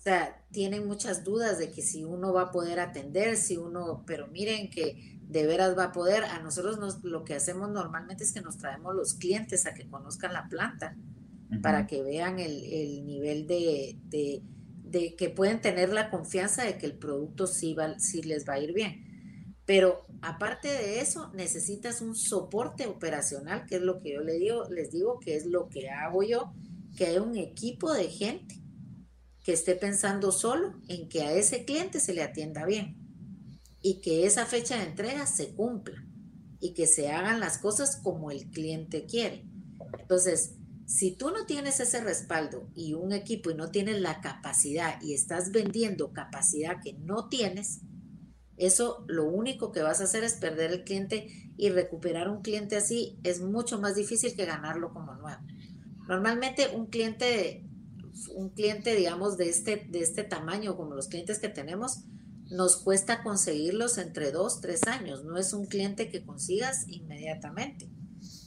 o sea, tienen muchas dudas de que si uno va a poder atender, si uno, pero miren que de veras va a poder. A nosotros nos, lo que hacemos normalmente es que nos traemos los clientes a que conozcan la planta para que vean el, nivel de, de, que pueden tener la confianza de que el producto sí, va, sí les va a ir bien. Pero aparte de eso, necesitas un soporte operacional, que es lo que yo les digo, que es lo que hago yo, que hay un equipo de gente que esté pensando solo en que a ese cliente se le atienda bien y que esa fecha de entrega se cumpla y que se hagan las cosas como el cliente quiere. Entonces, si tú no tienes ese respaldo y un equipo y no tienes la capacidad y estás vendiendo capacidad que no tienes, eso lo único que vas a hacer es perder el cliente y recuperar un cliente así es mucho más difícil que ganarlo como nuevo. Normalmente un cliente un cliente, digamos, de este, de este tamaño, como los clientes que tenemos, nos cuesta conseguirlos entre dos, tres años. No es un cliente que consigas inmediatamente.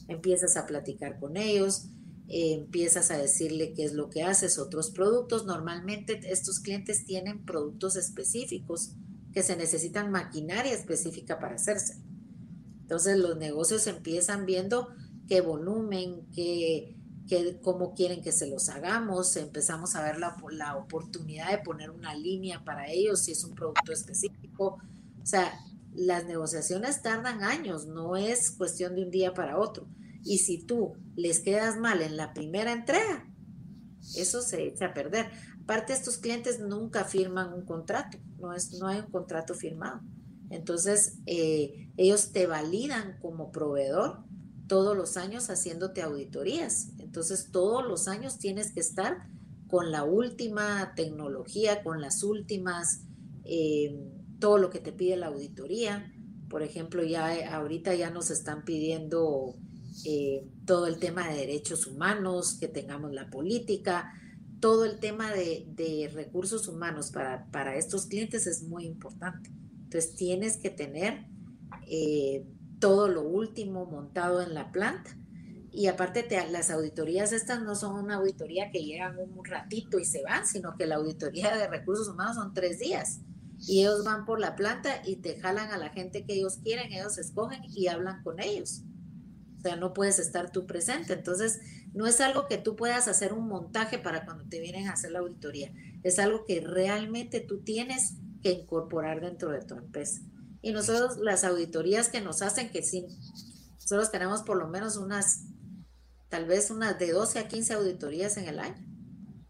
Empiezas a platicar con ellos, eh, empiezas a decirle qué es lo que haces, otros productos. Normalmente estos clientes tienen productos específicos que se necesitan maquinaria específica para hacerse. Entonces los negocios empiezan viendo qué volumen, qué que, cómo quieren que se los hagamos, empezamos a ver la, la oportunidad de poner una línea para ellos si es un producto específico. O sea, las negociaciones tardan años, no es cuestión de un día para otro. Y si tú les quedas mal en la primera entrega, eso se echa a perder. Aparte, estos clientes nunca firman un contrato, no, es, no hay un contrato firmado. Entonces, eh, ellos te validan como proveedor todos los años haciéndote auditorías. Entonces, todos los años tienes que estar con la última tecnología, con las últimas, eh, todo lo que te pide la auditoría. Por ejemplo, ya ahorita ya nos están pidiendo eh, todo el tema de derechos humanos, que tengamos la política, todo el tema de, recursos humanos para, estos clientes es muy importante. Entonces, tienes que tener todo lo último montado en la planta. Y aparte, las auditorías estas no son una auditoría que llegan un ratito y se van, sino que la auditoría de recursos humanos son tres días. Y ellos van por la planta y te jalan a la gente que ellos quieren, ellos escogen y hablan con ellos. O sea, no puedes estar tú presente. Entonces, no es algo que tú puedas hacer un montaje para cuando te vienen a hacer la auditoría. Es algo que realmente tú tienes que incorporar dentro de tu empresa. Y nosotros las auditorías que nos hacen, que sí, nosotros tenemos por lo menos unas, tal vez unas de 12 a 15 auditorías en el año,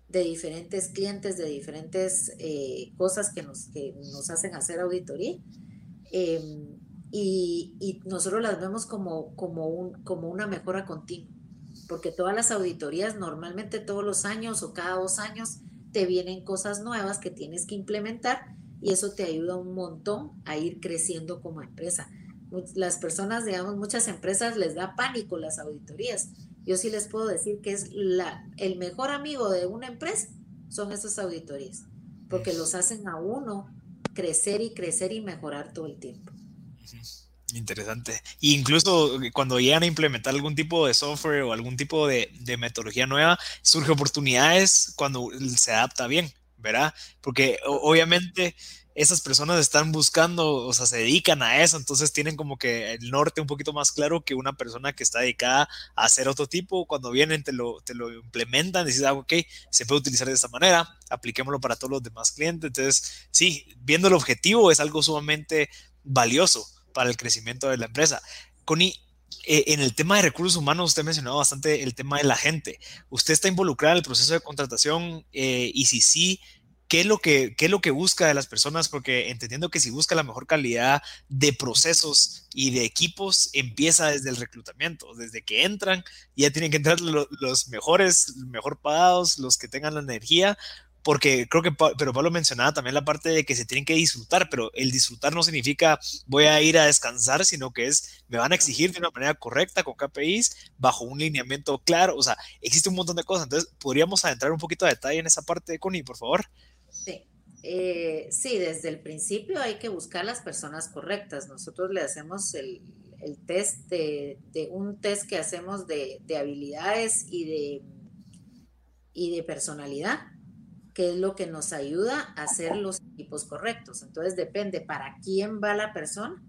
de diferentes clientes, de diferentes eh, cosas que nos, que nos hacen hacer auditoría. Em, y, y, nosotros las vemos como, como, un, como una mejora continua, porque todas las auditorías normalmente todos los años o cada dos años te vienen cosas nuevas que tienes que implementar y eso te ayuda un montón a ir creciendo como empresa. Las personas, digamos, muchas empresas les da pánico las auditorías. Yo sí les puedo decir que es la, el mejor amigo de una empresa son esas auditorías, porque los hacen a uno crecer y crecer y mejorar todo el tiempo. Interesante. incluso cuando llegan a implementar algún tipo de software o algún tipo de, de metodología nueva, surge oportunidades cuando se adapta bien. ¿verdad? Porque obviamente esas personas están buscando, o sea, se dedican a eso, entonces tienen como que el norte un poquito más claro que una persona que está dedicada a hacer otro tipo, cuando vienen te lo, te lo implementan, dices, ah, ok, se puede utilizar de esta manera, apliquémoslo para todos los demás clientes, entonces sí, viendo el objetivo es algo sumamente valioso para el crecimiento de la empresa. Connie, eh, en el tema de recursos humanos, usted mencionado bastante el tema de la gente. ¿Usted está involucrada en el proceso de contratación? Eh, y si sí, ¿qué es, lo que, ¿qué es lo que busca de las personas? Porque entendiendo que si busca la mejor calidad de procesos y de equipos, empieza desde el reclutamiento. Desde que entran, ya tienen que entrar los, mejores, mejor pagados, los que tengan la energía porque creo que, pero Pablo mencionaba también la parte de que se tienen que disfrutar, pero el disfrutar no significa voy a ir a descansar, sino que es, me van a exigir de una manera correcta, con KPIs, bajo un lineamiento claro, o sea, existe un montón de cosas, entonces podríamos adentrar un poquito de detalle en esa parte, Connie, por favor. Sí. Eh, sí, desde el principio hay que buscar las personas correctas. Nosotros le hacemos el, el test de, un test que hacemos de, habilidades y de, y de personalidad, que es lo que nos ayuda a hacer los equipos correctos. Entonces depende para quién va la persona,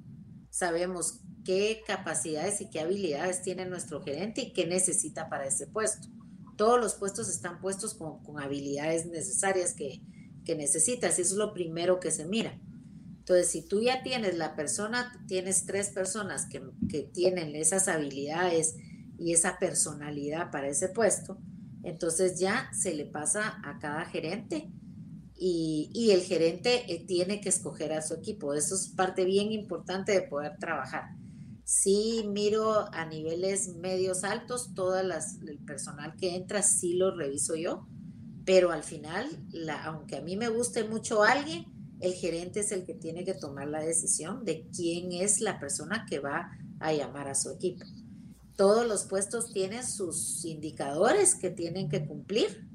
sabemos qué capacidades y qué habilidades tiene nuestro gerente y qué necesita para ese puesto. Todos los puestos están puestos con, habilidades necesarias que, que necesitas y eso es lo primero que se mira. Entonces, si tú ya tienes la persona, tienes tres personas que, tienen esas habilidades y esa personalidad para ese puesto, entonces ya se le pasa a cada gerente y, el gerente eh, tiene que escoger a su equipo. Eso es parte bien importante de poder trabajar. Sí miro a niveles medios altos, todo el personal que entra sí lo reviso yo, pero al final, aunque a mí me guste mucho alguien, el gerente es el que tiene que tomar la decisión de quién es la persona que va a llamar a su equipo. Todos los puestos tienen sus indicadores que tienen que cumplir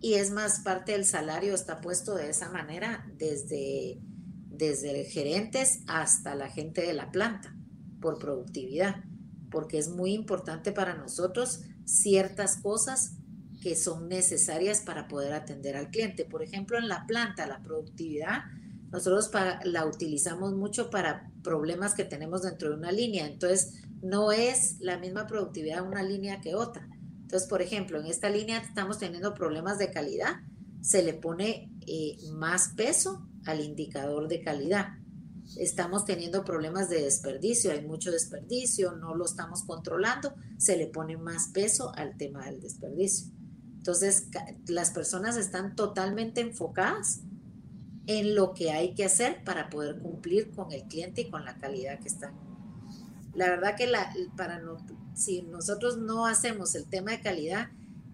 y es más parte del salario está puesto de esa manera desde, desde gerentes hasta la gente de la planta por productividad, porque es muy importante para nosotros ciertas cosas que son necesarias para poder atender al cliente. Por ejemplo, en la planta, la productividad, nosotros la utilizamos mucho para problemas que tenemos dentro de una línea. Entonces, no es la misma productividad una línea que otra. Entonces, por ejemplo, en esta línea estamos teniendo problemas de calidad, se le pone eh, más peso al indicador de calidad. Estamos teniendo problemas de desperdicio, hay mucho desperdicio, no lo estamos controlando, se le pone más peso al tema del desperdicio. Entonces, las personas están totalmente enfocadas en lo que hay que hacer para poder cumplir con el cliente y con la calidad que están. La verdad que la, para si nosotros no hacemos el tema de calidad,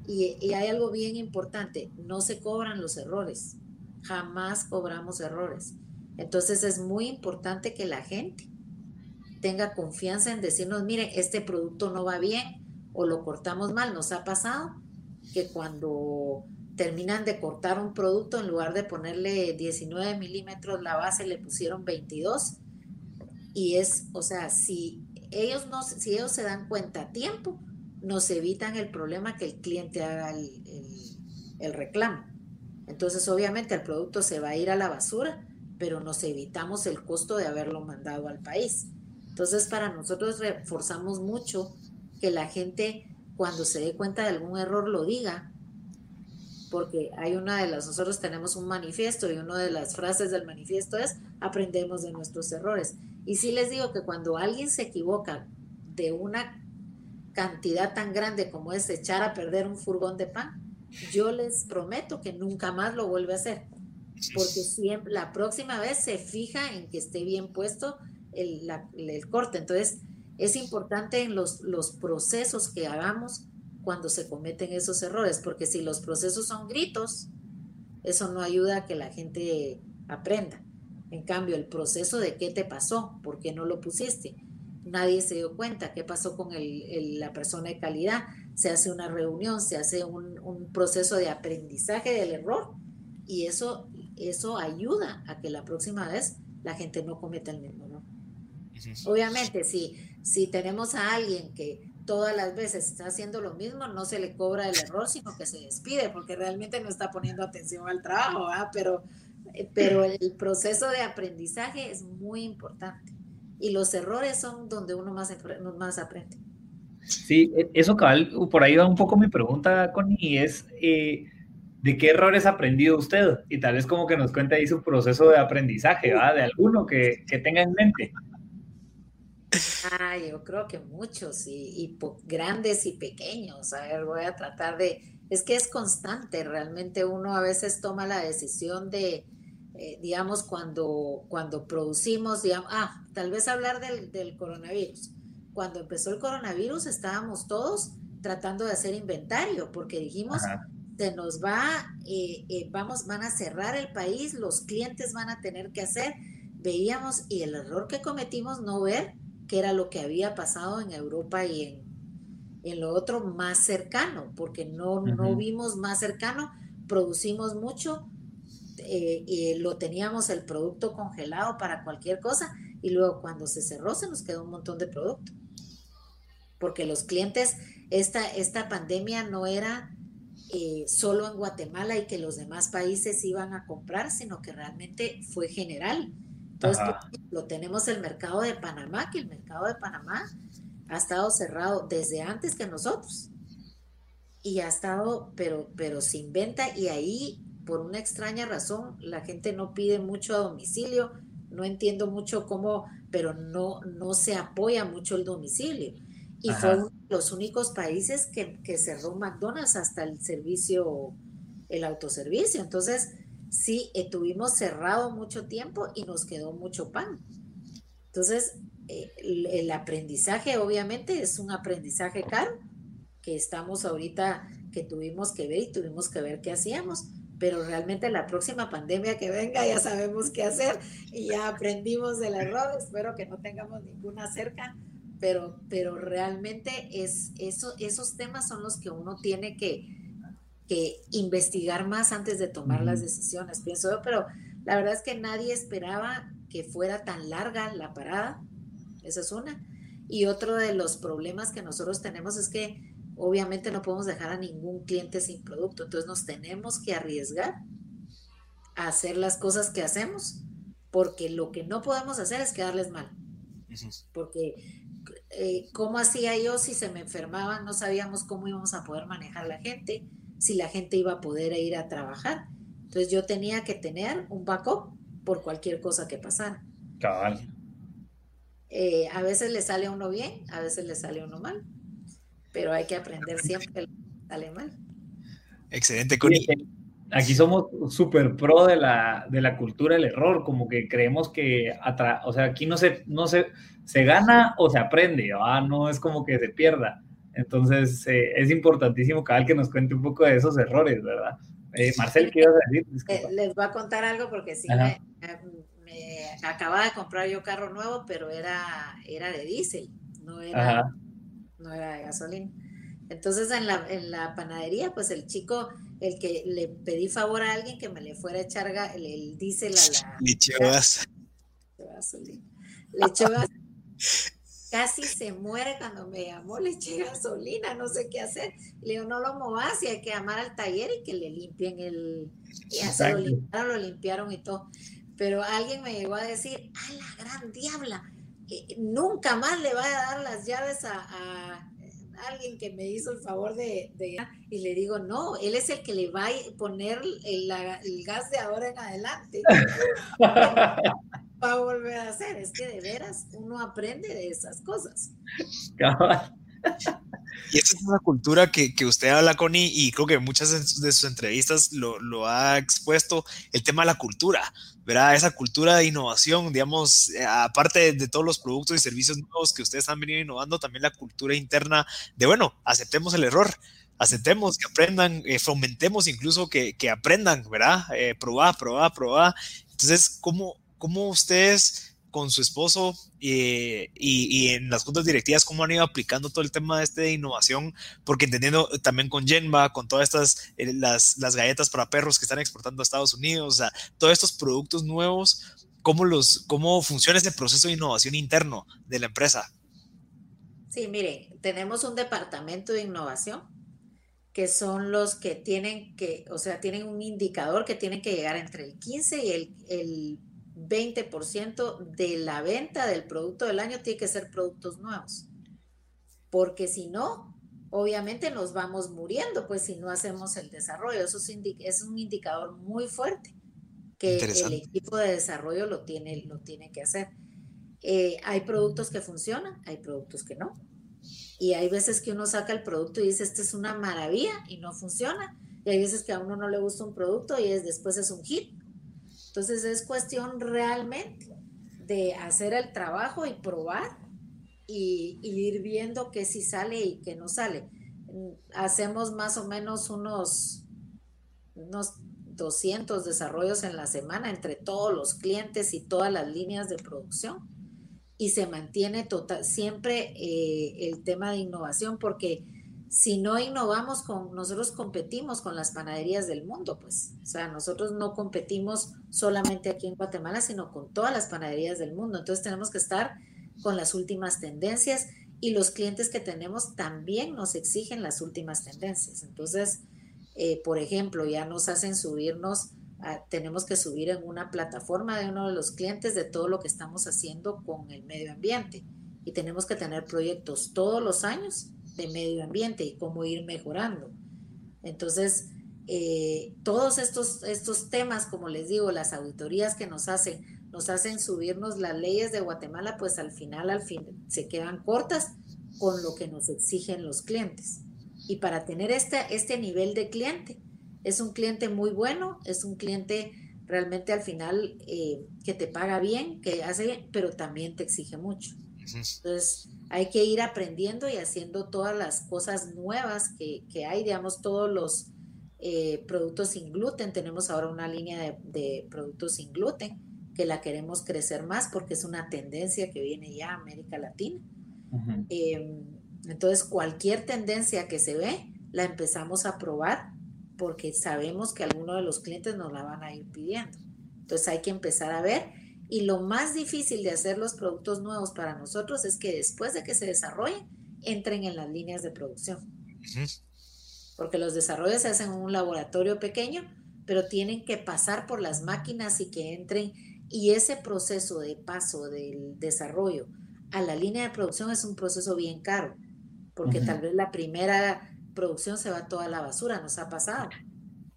y, y hay algo bien importante, no se cobran los errores, jamás cobramos errores. Entonces es muy importante que la gente tenga confianza en decirnos, mire, este producto no va bien o lo cortamos mal, nos ha pasado que cuando terminan de cortar un producto, en lugar de ponerle 19 milímetros la base, le pusieron 22. Y es, o sea, si ellos, no, si ellos se dan cuenta a tiempo, nos evitan el problema que el cliente haga el, reclamo. Entonces, obviamente, el producto se va a ir a la basura, pero nos evitamos el costo de haberlo mandado al país. Entonces, para nosotros reforzamos mucho que la gente cuando se dé cuenta de algún error lo diga, porque hay una de las, nosotros tenemos un manifiesto y una de las frases del manifiesto es aprendemos de nuestros errores. Y sí les digo que cuando alguien se equivoca de una cantidad tan grande como es echar a perder un furgón de pan, yo les prometo que nunca más lo vuelve a hacer, porque siempre la próxima vez se fija en que esté bien puesto el, el corte. Entonces, es importante en los, los procesos que hagamos cuando se cometen esos errores, porque si los procesos son gritos, eso no ayuda a que la gente aprenda. En cambio, el proceso de qué te pasó, por qué no lo pusiste, nadie se dio cuenta, qué pasó con el, la persona de calidad, se hace una reunión, se hace un, un, proceso de aprendizaje del error y eso, eso ayuda a que la próxima vez la gente no cometa el mismo error. Obviamente, si, si tenemos a alguien que todas las veces está haciendo lo mismo, no se le cobra el error, sino que se despide, porque realmente no está poniendo atención al trabajo, pero, pero el proceso de aprendizaje es muy importante. Y los errores son donde uno más, más aprende. Sí, e, eso cabal, por ahí va un poco mi pregunta, Connie, es eh, ¿de qué errores ha aprendido usted? Y tal vez como que nos cuente ahí su proceso de aprendizaje, ¿va? De alguno que, que tenga en mente. Ah, yo creo que muchos y, grandes y pequeños. A ver, voy a tratar de... Es que es constante, realmente uno a veces toma la decisión de, eh, digamos, cuando, cuando producimos, digamos, ah, tal vez hablar del, coronavirus. Cuando empezó el coronavirus estábamos todos tratando de hacer inventario porque dijimos, se nos va, eh, eh, vamos, van a cerrar el país, los clientes van a tener que hacer. Veíamos, y el error que cometimos, no ver qué era lo que había pasado en Europa y en, en lo otro más cercano, porque no, no vimos más cercano, producimos mucho, eh, y lo teníamos el producto congelado para cualquier cosa, y luego cuando se cerró se nos quedó un montón de producto. Porque los clientes, esta, esta pandemia no era eh, solo en Guatemala y que los demás países iban a comprar, sino que realmente fue general. Entonces, lo tenemos el mercado de Panamá, que el mercado de Panamá ha estado cerrado desde antes que nosotros. Y ha estado, pero, pero sin venta, y ahí, por una extraña razón, la gente no pide mucho a domicilio. No entiendo mucho cómo, pero no, no se apoya mucho el domicilio y fue uno de los únicos países que, cerró McDonald's hasta el servicio, el autoservicio. Entonces, sí, estuvimos eh, cerrado mucho tiempo y nos quedó mucho pan. Entonces, eh, el, aprendizaje obviamente es un aprendizaje caro que estamos ahorita, que tuvimos que ver y tuvimos que ver qué hacíamos. Pero realmente la próxima pandemia que venga ya sabemos qué hacer y ya aprendimos del error. Espero que no tengamos ninguna cerca pero, pero realmente es, eso, esos temas son los que uno tiene que, que investigar más antes de tomar las decisiones, pienso yo, pero la verdad es que nadie esperaba que fuera tan larga la parada, esa es una. Y otro de los problemas que nosotros tenemos es que obviamente no podemos dejar a ningún cliente sin producto, entonces nos tenemos que arriesgar a hacer las cosas que hacemos, porque lo que no podemos hacer es quedarles mal. Porque eh, cómo hacía yo si se me enfermaban, no sabíamos cómo íbamos a poder manejar la gente, si la gente iba a poder ir a trabajar. Entonces yo tenía que tener un backup por cualquier cosa que pasara. Cabal. Eh, a veces le sale a uno bien, a veces le sale a uno mal, pero hay que aprender siempre que le sale mal. Excelente, Connie. Aquí somos súper pro de la, de la cultura del error, como que creemos que, o sea, aquí no se, no se, se gana o se aprende, ¿va? no es como que se pierda. Entonces, eh, es importantísimo cada que nos cuente un poco de esos errores, ¿verdad? Eh, Marcel, ¿qué ibas a decir? Eh, les voy a contar algo porque sí, me, acababa de comprar yo carro nuevo, pero era, era de diésel, no era, no era de gasolina. Entonces, en la, en la panadería, pues el chico el que le pedí favor a alguien que me le fuera a echar el, el diésel a la. Le echó gas. Le echó gas. Casi se muere cuando me llamó, le eché gasolina, no sé qué hacer. Le digo, no lo movas y hay que llamar al taller y que le limpien el. Y ya lo limpiaron, lo limpiaron y todo. Pero alguien me llegó a decir, ¡a la gran diabla! Nunca más le va a dar las llaves a alguien que me hizo el favor de, y le digo, no, él es el que le va a poner el, gas de ahora en adelante. va a volver a hacer. Es que de veras uno aprende de esas cosas. Y esta es una cultura que, que, usted habla, Connie, y creo que muchas de sus entrevistas lo, lo, ha expuesto, el tema de la cultura, ¿verdad? Esa cultura de innovación, digamos, eh, aparte de, todos los productos y servicios nuevos que ustedes han venido innovando, también la cultura interna de, bueno, aceptemos el error, aceptemos que aprendan, eh, fomentemos incluso que, que aprendan, ¿verdad? Eh, probar, probar, probar. Entonces, ¿cómo, cómo ustedes con su esposo eh, y, en las juntas directivas, cómo han ido aplicando todo el tema este de innovación, porque entendiendo también con Genba, con todas estas, eh, las, las, galletas para perros que están exportando a Estados Unidos, o sea, todos estos productos nuevos, ¿cómo, los, cómo funciona ese proceso de innovación interno de la empresa? Sí, mire, tenemos un departamento de innovación que son los que tienen que, o sea, tienen un indicador que tienen que llegar entre el 15 y el, el 20% de la venta del producto del año tiene que ser productos nuevos. Porque si no, obviamente nos vamos muriendo, pues si no hacemos el desarrollo. Eso es, un indicador muy fuerte que el equipo de desarrollo lo tiene, lo tiene que hacer. Eh, hay productos que funcionan, hay productos que no. Y hay veces que uno saca el producto y dice, este es una maravilla y no funciona. Y hay veces que a uno no le gusta un producto y es, después es un hit entonces es cuestión realmente de hacer el trabajo y probar y, ir viendo qué sí sale y qué no sale. Hacemos más o menos unos unos 200 desarrollos en la semana entre todos los clientes y todas las líneas de producción. Y se mantiene siempre eh, el tema de innovación, porque si no innovamos con, nosotros competimos con las panaderías del mundo, pues, o sea, nosotros no competimos solamente aquí en Guatemala, sino con todas las panaderías del mundo. Entonces tenemos que estar con las últimas tendencias y los clientes que tenemos también nos exigen las últimas tendencias. Entonces, eh, por ejemplo, ya nos hacen subirnos, tenemos que subir en una plataforma de uno de los clientes de todo lo que estamos haciendo con el medio ambiente. Y tenemos que tener proyectos todos los años de medio ambiente y cómo ir mejorando. Entonces, eh, todos estos, estos temas, como les digo, las auditorías que nos hacen, nos hacen subirnos las leyes de Guatemala, pues al final, al fin, se quedan cortas con lo que nos exigen los clientes. Y para tener este, este nivel de cliente, es un cliente muy bueno, es un cliente realmente al final eh, que te paga bien, que hace bien, pero también te exige mucho. Entonces, hay que ir aprendiendo y haciendo todas las cosas nuevas que, que hay, digamos, todos los eh, productos sin gluten. Tenemos ahora una línea de, de, productos sin gluten que la queremos crecer más porque es una tendencia que viene ya a América Latina. Entonces, cualquier tendencia que se ve, la empezamos a probar porque sabemos que algunos de los clientes nos la van a ir pidiendo. Entonces, hay que empezar a ver. Y lo más difícil de hacer los productos nuevos para nosotros es que después de que se desarrollen, entren en las líneas de producción. Porque los desarrollos se hacen en un laboratorio pequeño, pero tienen que pasar por las máquinas y que entren. Y ese proceso de paso del desarrollo a la línea de producción es un proceso bien caro porque tal vez la primera producción se va toda la basura, nos ha pasado,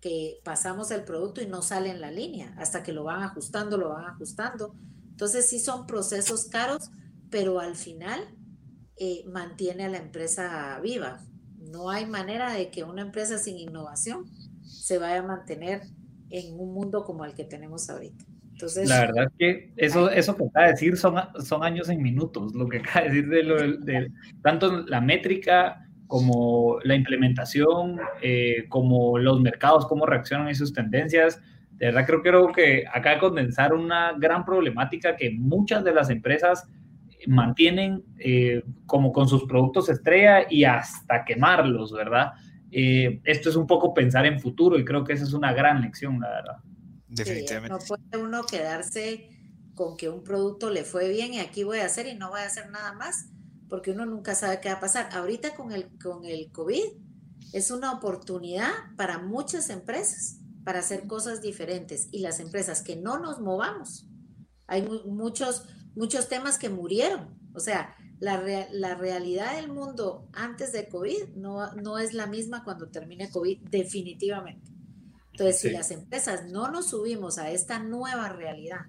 que pasamos el producto y no sale en la línea, hasta que lo van ajustando, lo van ajustando. Entonces sí son procesos caros, pero al final eh, mantiene a la empresa viva. No hay manera de que una empresa sin innovación se vaya a mantener en un mundo como el que tenemos ahorita la verdad es que eso, eso que acaba de decir son, son años en minutos, lo que acaba de decir de, lo, de tanto la métrica como la implementación, eh, como los mercados, cómo reaccionan a sus tendencias. De verdad creo, creo que acaba de condensar una gran problemática que muchas de las empresas mantienen eh, como con sus productos estrella y hasta quemarlos, ¿verdad? Eh, esto es un poco pensar en futuro y creo que esa es una gran lección, la verdad. Definitivamente. no puede uno quedarse con que un producto le fue bien y aquí voy a hacer y no voy a hacer nada más, porque uno nunca sabe qué va a pasar. Ahorita con el, con el COVID es una oportunidad para muchas empresas para hacer cosas diferentes y las empresas que no nos movamos. Hay muchos, muchos temas que murieron. O sea, la, la realidad del mundo antes de COVID no, no es la misma cuando termine COVID, definitivamente. Entonces, si las empresas no nos subimos a esta nueva realidad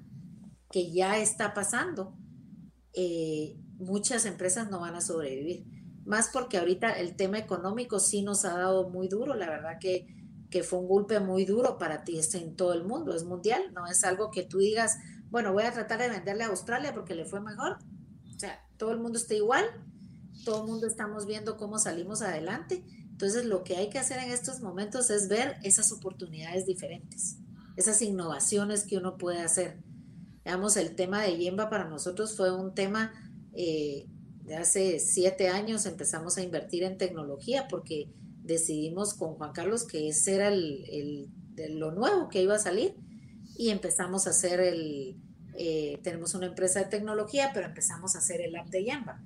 que ya está pasando, eh, muchas empresas no van a sobrevivir. Más porque ahorita el tema económico sí nos ha dado muy duro, la verdad que, que fue un golpe muy duro para ti, es en todo el mundo, es mundial, no es algo que tú digas, bueno, voy a tratar de venderle a Australia porque le fue mejor. O sea, todo el mundo está igual, todo el mundo estamos viendo cómo salimos adelante entonces, lo que hay que hacer en estos momentos es ver esas oportunidades diferentes, esas innovaciones que uno puede hacer. Digamos, el tema de Yemba para nosotros fue un tema eh, de hace siete años empezamos a invertir en tecnología porque decidimos con Juan Carlos que ese era el, lo nuevo que iba a salir y empezamos a hacer el, eh, tenemos una empresa de tecnología, pero empezamos a hacer el app de Yamba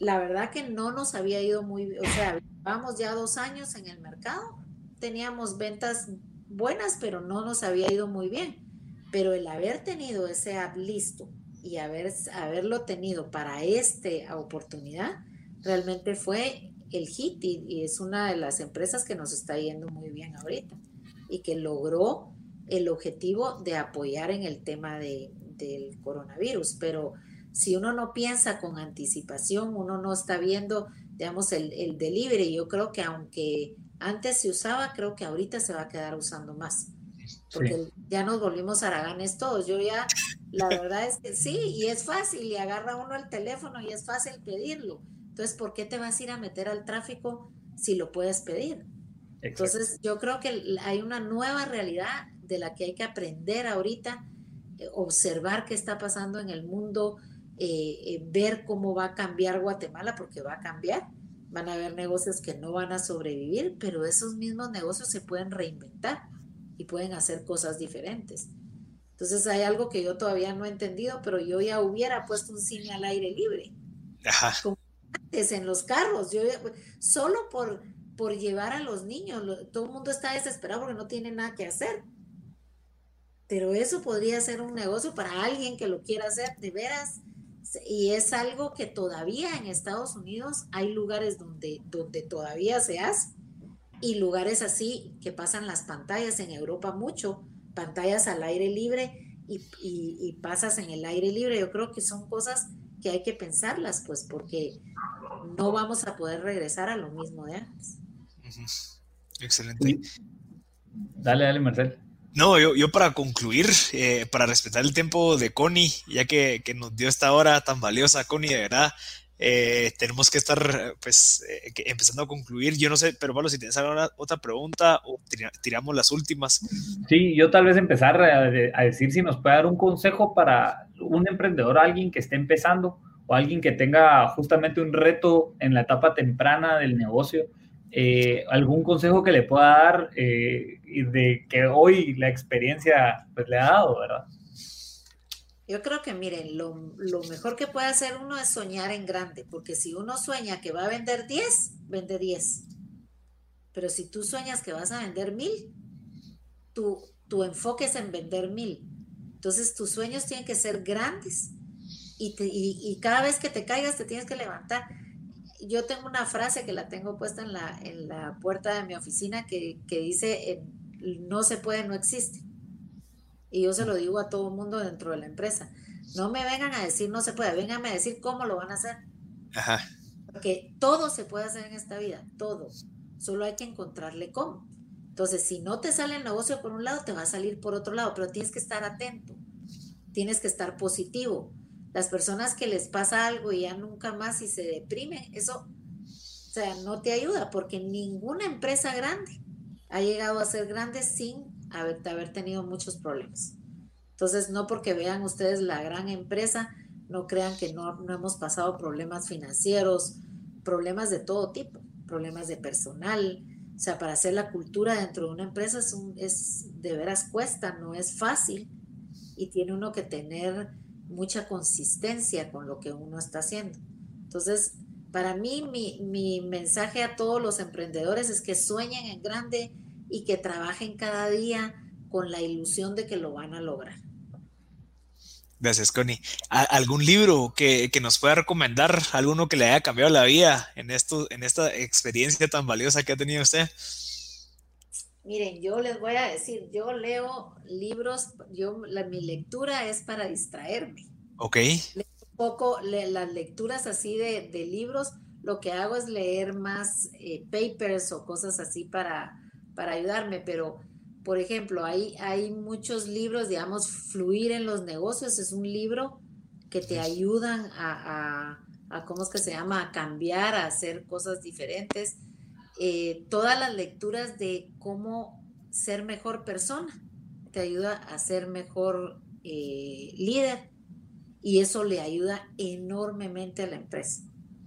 la verdad que no nos había ido muy bien, o sea, vamos ya dos años en el mercado, teníamos ventas buenas, pero no nos había ido muy bien. Pero el haber tenido ese app listo y haber, haberlo tenido para esta oportunidad, realmente fue el hit y, es una de las empresas que nos está yendo muy bien ahorita y que logró el objetivo de apoyar en el tema de, del coronavirus. Pero si uno no piensa con anticipación, uno no está viendo, digamos, el, el delivery. Yo creo que aunque antes se usaba, creo que ahorita se va a quedar usando más. Porque ya nos volvimos haraganes todos. Yo ya, la verdad es que sí, y es fácil, y agarra uno el teléfono y es fácil pedirlo. Entonces, ¿por qué te vas a ir a meter al tráfico si lo puedes pedir? Entonces, yo creo que hay una nueva realidad de la que hay que aprender ahorita, eh, observar qué está pasando en el mundo, eh, eh, ver cómo va a cambiar Guatemala, porque va a cambiar. Van a haber negocios que no van a sobrevivir, pero esos mismos negocios se pueden reinventar y pueden hacer cosas diferentes. Entonces hay algo que yo todavía no he entendido, pero yo ya hubiera puesto un cine al aire libre. Como antes en los carros, yo solo por, por llevar a los niños, todo el mundo está desesperado porque no tiene nada que hacer. Pero eso podría ser un negocio para alguien que lo quiera hacer de veras. Y es algo que todavía en Estados Unidos hay lugares donde, donde todavía se hace y lugares así que pasan las pantallas en Europa mucho, pantallas al aire libre y, pasas en el aire libre. Yo creo que son cosas que hay que pensarlas, pues, porque no vamos a poder regresar a lo mismo de antes. Excelente. Dale, dale, Marcel. No, yo, yo para concluir, eh, para respetar el tiempo de Connie, ya que, que, nos dio esta hora tan valiosa, Connie, de verdad, eh, tenemos que estar pues eh, empezando a concluir. Yo no sé, pero Pablo, si tienes alguna otra pregunta o tiramos las últimas. Sí, yo tal vez empezar a, decir si nos puede dar un consejo para un emprendedor, alguien que esté empezando o alguien que tenga justamente un reto en la etapa temprana del negocio. Eh, algún consejo que le pueda dar y de que hoy la experiencia pues, le ha dado, ¿verdad? Yo creo que, miren, lo, mejor que puede hacer uno es soñar en grande, porque si uno sueña que va a vender 10, vende 10. Pero si tú sueñas que vas a vender mil, tu, tu enfoque es en vender mil. Entonces tus sueños tienen que ser grandes y, y, cada vez que te caigas te tienes que levantar. Yo tengo una frase que la tengo puesta en la, en la puerta de mi oficina que, que dice, no se puede, no existe. Y yo se lo digo a todo el mundo dentro de la empresa. No me vengan a decir no se puede, vénganme a decir cómo lo van a hacer. Ajá. Porque todo se puede hacer en esta vida, todo. Solo hay que encontrarle cómo. Entonces, si no te sale el negocio por un lado, te va a salir por otro lado, pero tienes que estar atento, tienes que estar positivo. Las personas que les pasa algo y ya nunca más y se deprimen, eso, o sea, no te ayuda porque ninguna empresa grande ha llegado a ser grande sin haber, haber tenido muchos problemas. Entonces, no porque vean ustedes la gran empresa, no crean que no, no hemos pasado problemas financieros, problemas de todo tipo, problemas de personal. O sea, para hacer la cultura dentro de una empresa es, un, es de veras cuesta, no es fácil y tiene uno que tener mucha consistencia con lo que uno está haciendo. Entonces, para mí, mi, mi mensaje a todos los emprendedores es que sueñen en grande, y que trabajen cada día con la ilusión de que lo van a lograr. Gracias, Connie. ¿Algún libro que, nos pueda recomendar? ¿Alguno que le haya cambiado la vida en, esto, en esta experiencia tan valiosa que ha tenido usted? Miren, yo les voy a decir, yo leo libros, yo mi lectura es para distraerme. Ok. un poco las lecturas así de, libros, lo que hago es leer más eh, papers o cosas así para, para ayudarme, pero por ejemplo, hay, hay muchos libros, digamos, Fluir en los negocios es un libro que te ayudan a, a, ¿cómo es que se llama?, a cambiar, a hacer cosas diferentes. Eh, todas las lecturas de cómo ser mejor persona, te ayuda a ser mejor eh, líder y eso le ayuda enormemente a la empresa.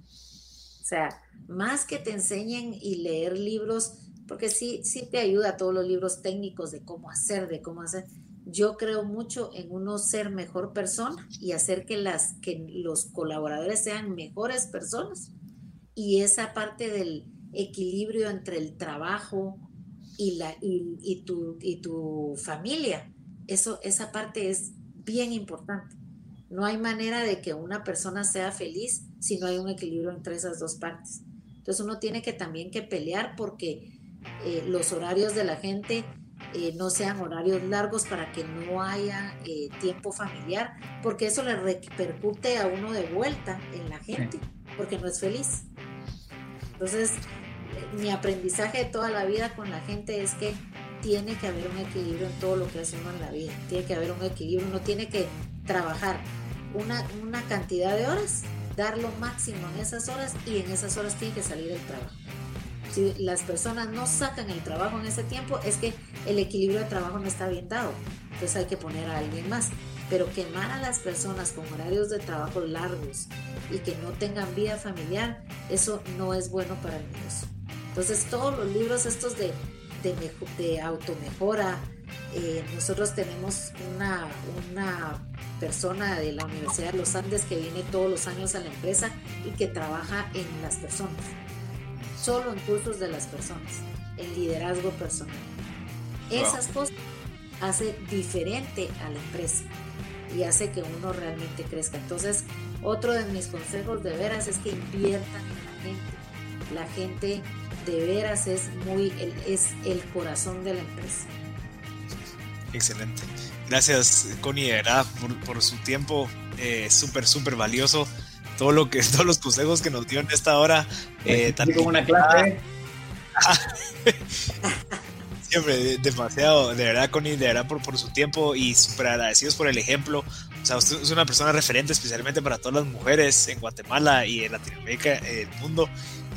O sea, más que te enseñen y leer libros porque sí, sí te ayuda todos los libros técnicos de cómo hacer, de cómo hacer. Yo creo mucho en uno ser mejor persona y hacer que, las, que los colaboradores sean mejores personas. Y esa parte del equilibrio entre el trabajo y, la, y, tu, y tu familia, eso, esa parte es bien importante. No hay manera de que una persona sea feliz si no hay un equilibrio entre esas dos partes. Entonces uno tiene que también que pelear porque eh, los horarios de la gente eh, no sean horarios largos para que no haya eh, tiempo familiar, porque eso le repercute a uno de vuelta en la gente, porque no es feliz. Entonces, mi aprendizaje de toda la vida con la gente es que tiene que haber un equilibrio en todo lo que hace uno en la vida, tiene que haber un equilibrio, uno tiene que trabajar una, una cantidad de horas, dar lo máximo en esas horas y en esas horas tiene que salir el trabajo. Si las personas no sacan el trabajo en ese tiempo, es que el equilibrio de trabajo no está bien dado. Entonces hay que poner a alguien más. Pero quemar a las personas con horarios de trabajo largos y que no tengan vida familiar, eso no es bueno para el negocio. Entonces todos los libros estos de, de, de automejora, eh, nosotros tenemos una, una persona de la Universidad de los Andes que viene todos los años a la empresa y que trabaja en las personas, solo en cursos de las personas, en liderazgo personal. Esas cosas hace diferente a la empresa y hace que uno realmente crezca. Entonces, otro de mis consejos de veras es que inviertan en la gente. La gente de veras es muy es el corazón de la empresa. Excelente. Gracias, Connie, de verdad, por, su tiempo. Eh, súper, súper valioso. Todo lo que, todos los consejos que nos dio en esta hora. Eh, como una clase. Siempre, demasiado, de verdad, Connie, de verdad por, por su tiempo y súper agradecidos por el ejemplo. O sea, usted es una persona referente especialmente para todas las mujeres en Guatemala y en Latinoamérica, en el mundo.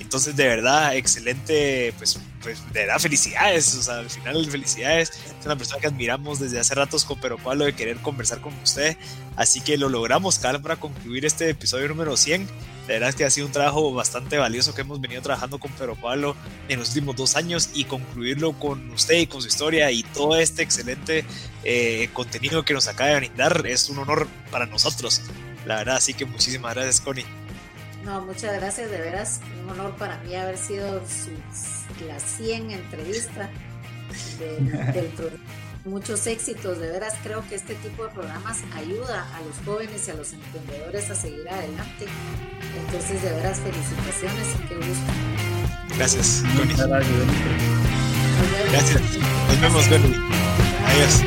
Entonces, de verdad, excelente, pues, pues de verdad, felicidades. O sea, al final, felicidades. Es una persona que admiramos desde hace ratos con Pero Pablo de querer conversar con usted. Así que lo logramos, Carl, para concluir este episodio número 100. La verdad es que ha sido un trabajo bastante valioso que hemos venido trabajando con Pero Pablo en los últimos dos años y concluirlo con usted y con su historia y todo este excelente eh, contenido que nos acaba de brindar es un honor para nosotros. La verdad, así que muchísimas gracias, Connie. No, muchas gracias, de veras, un honor para mí haber sido las 100 entrevistas del programa. Muchos éxitos, de veras creo que este tipo de programas ayuda a los jóvenes y a los emprendedores a seguir adelante. Entonces, de veras, felicitaciones y qué gusto. Gracias, Connie. Gracias. Nos vemos, Connie. Adiós.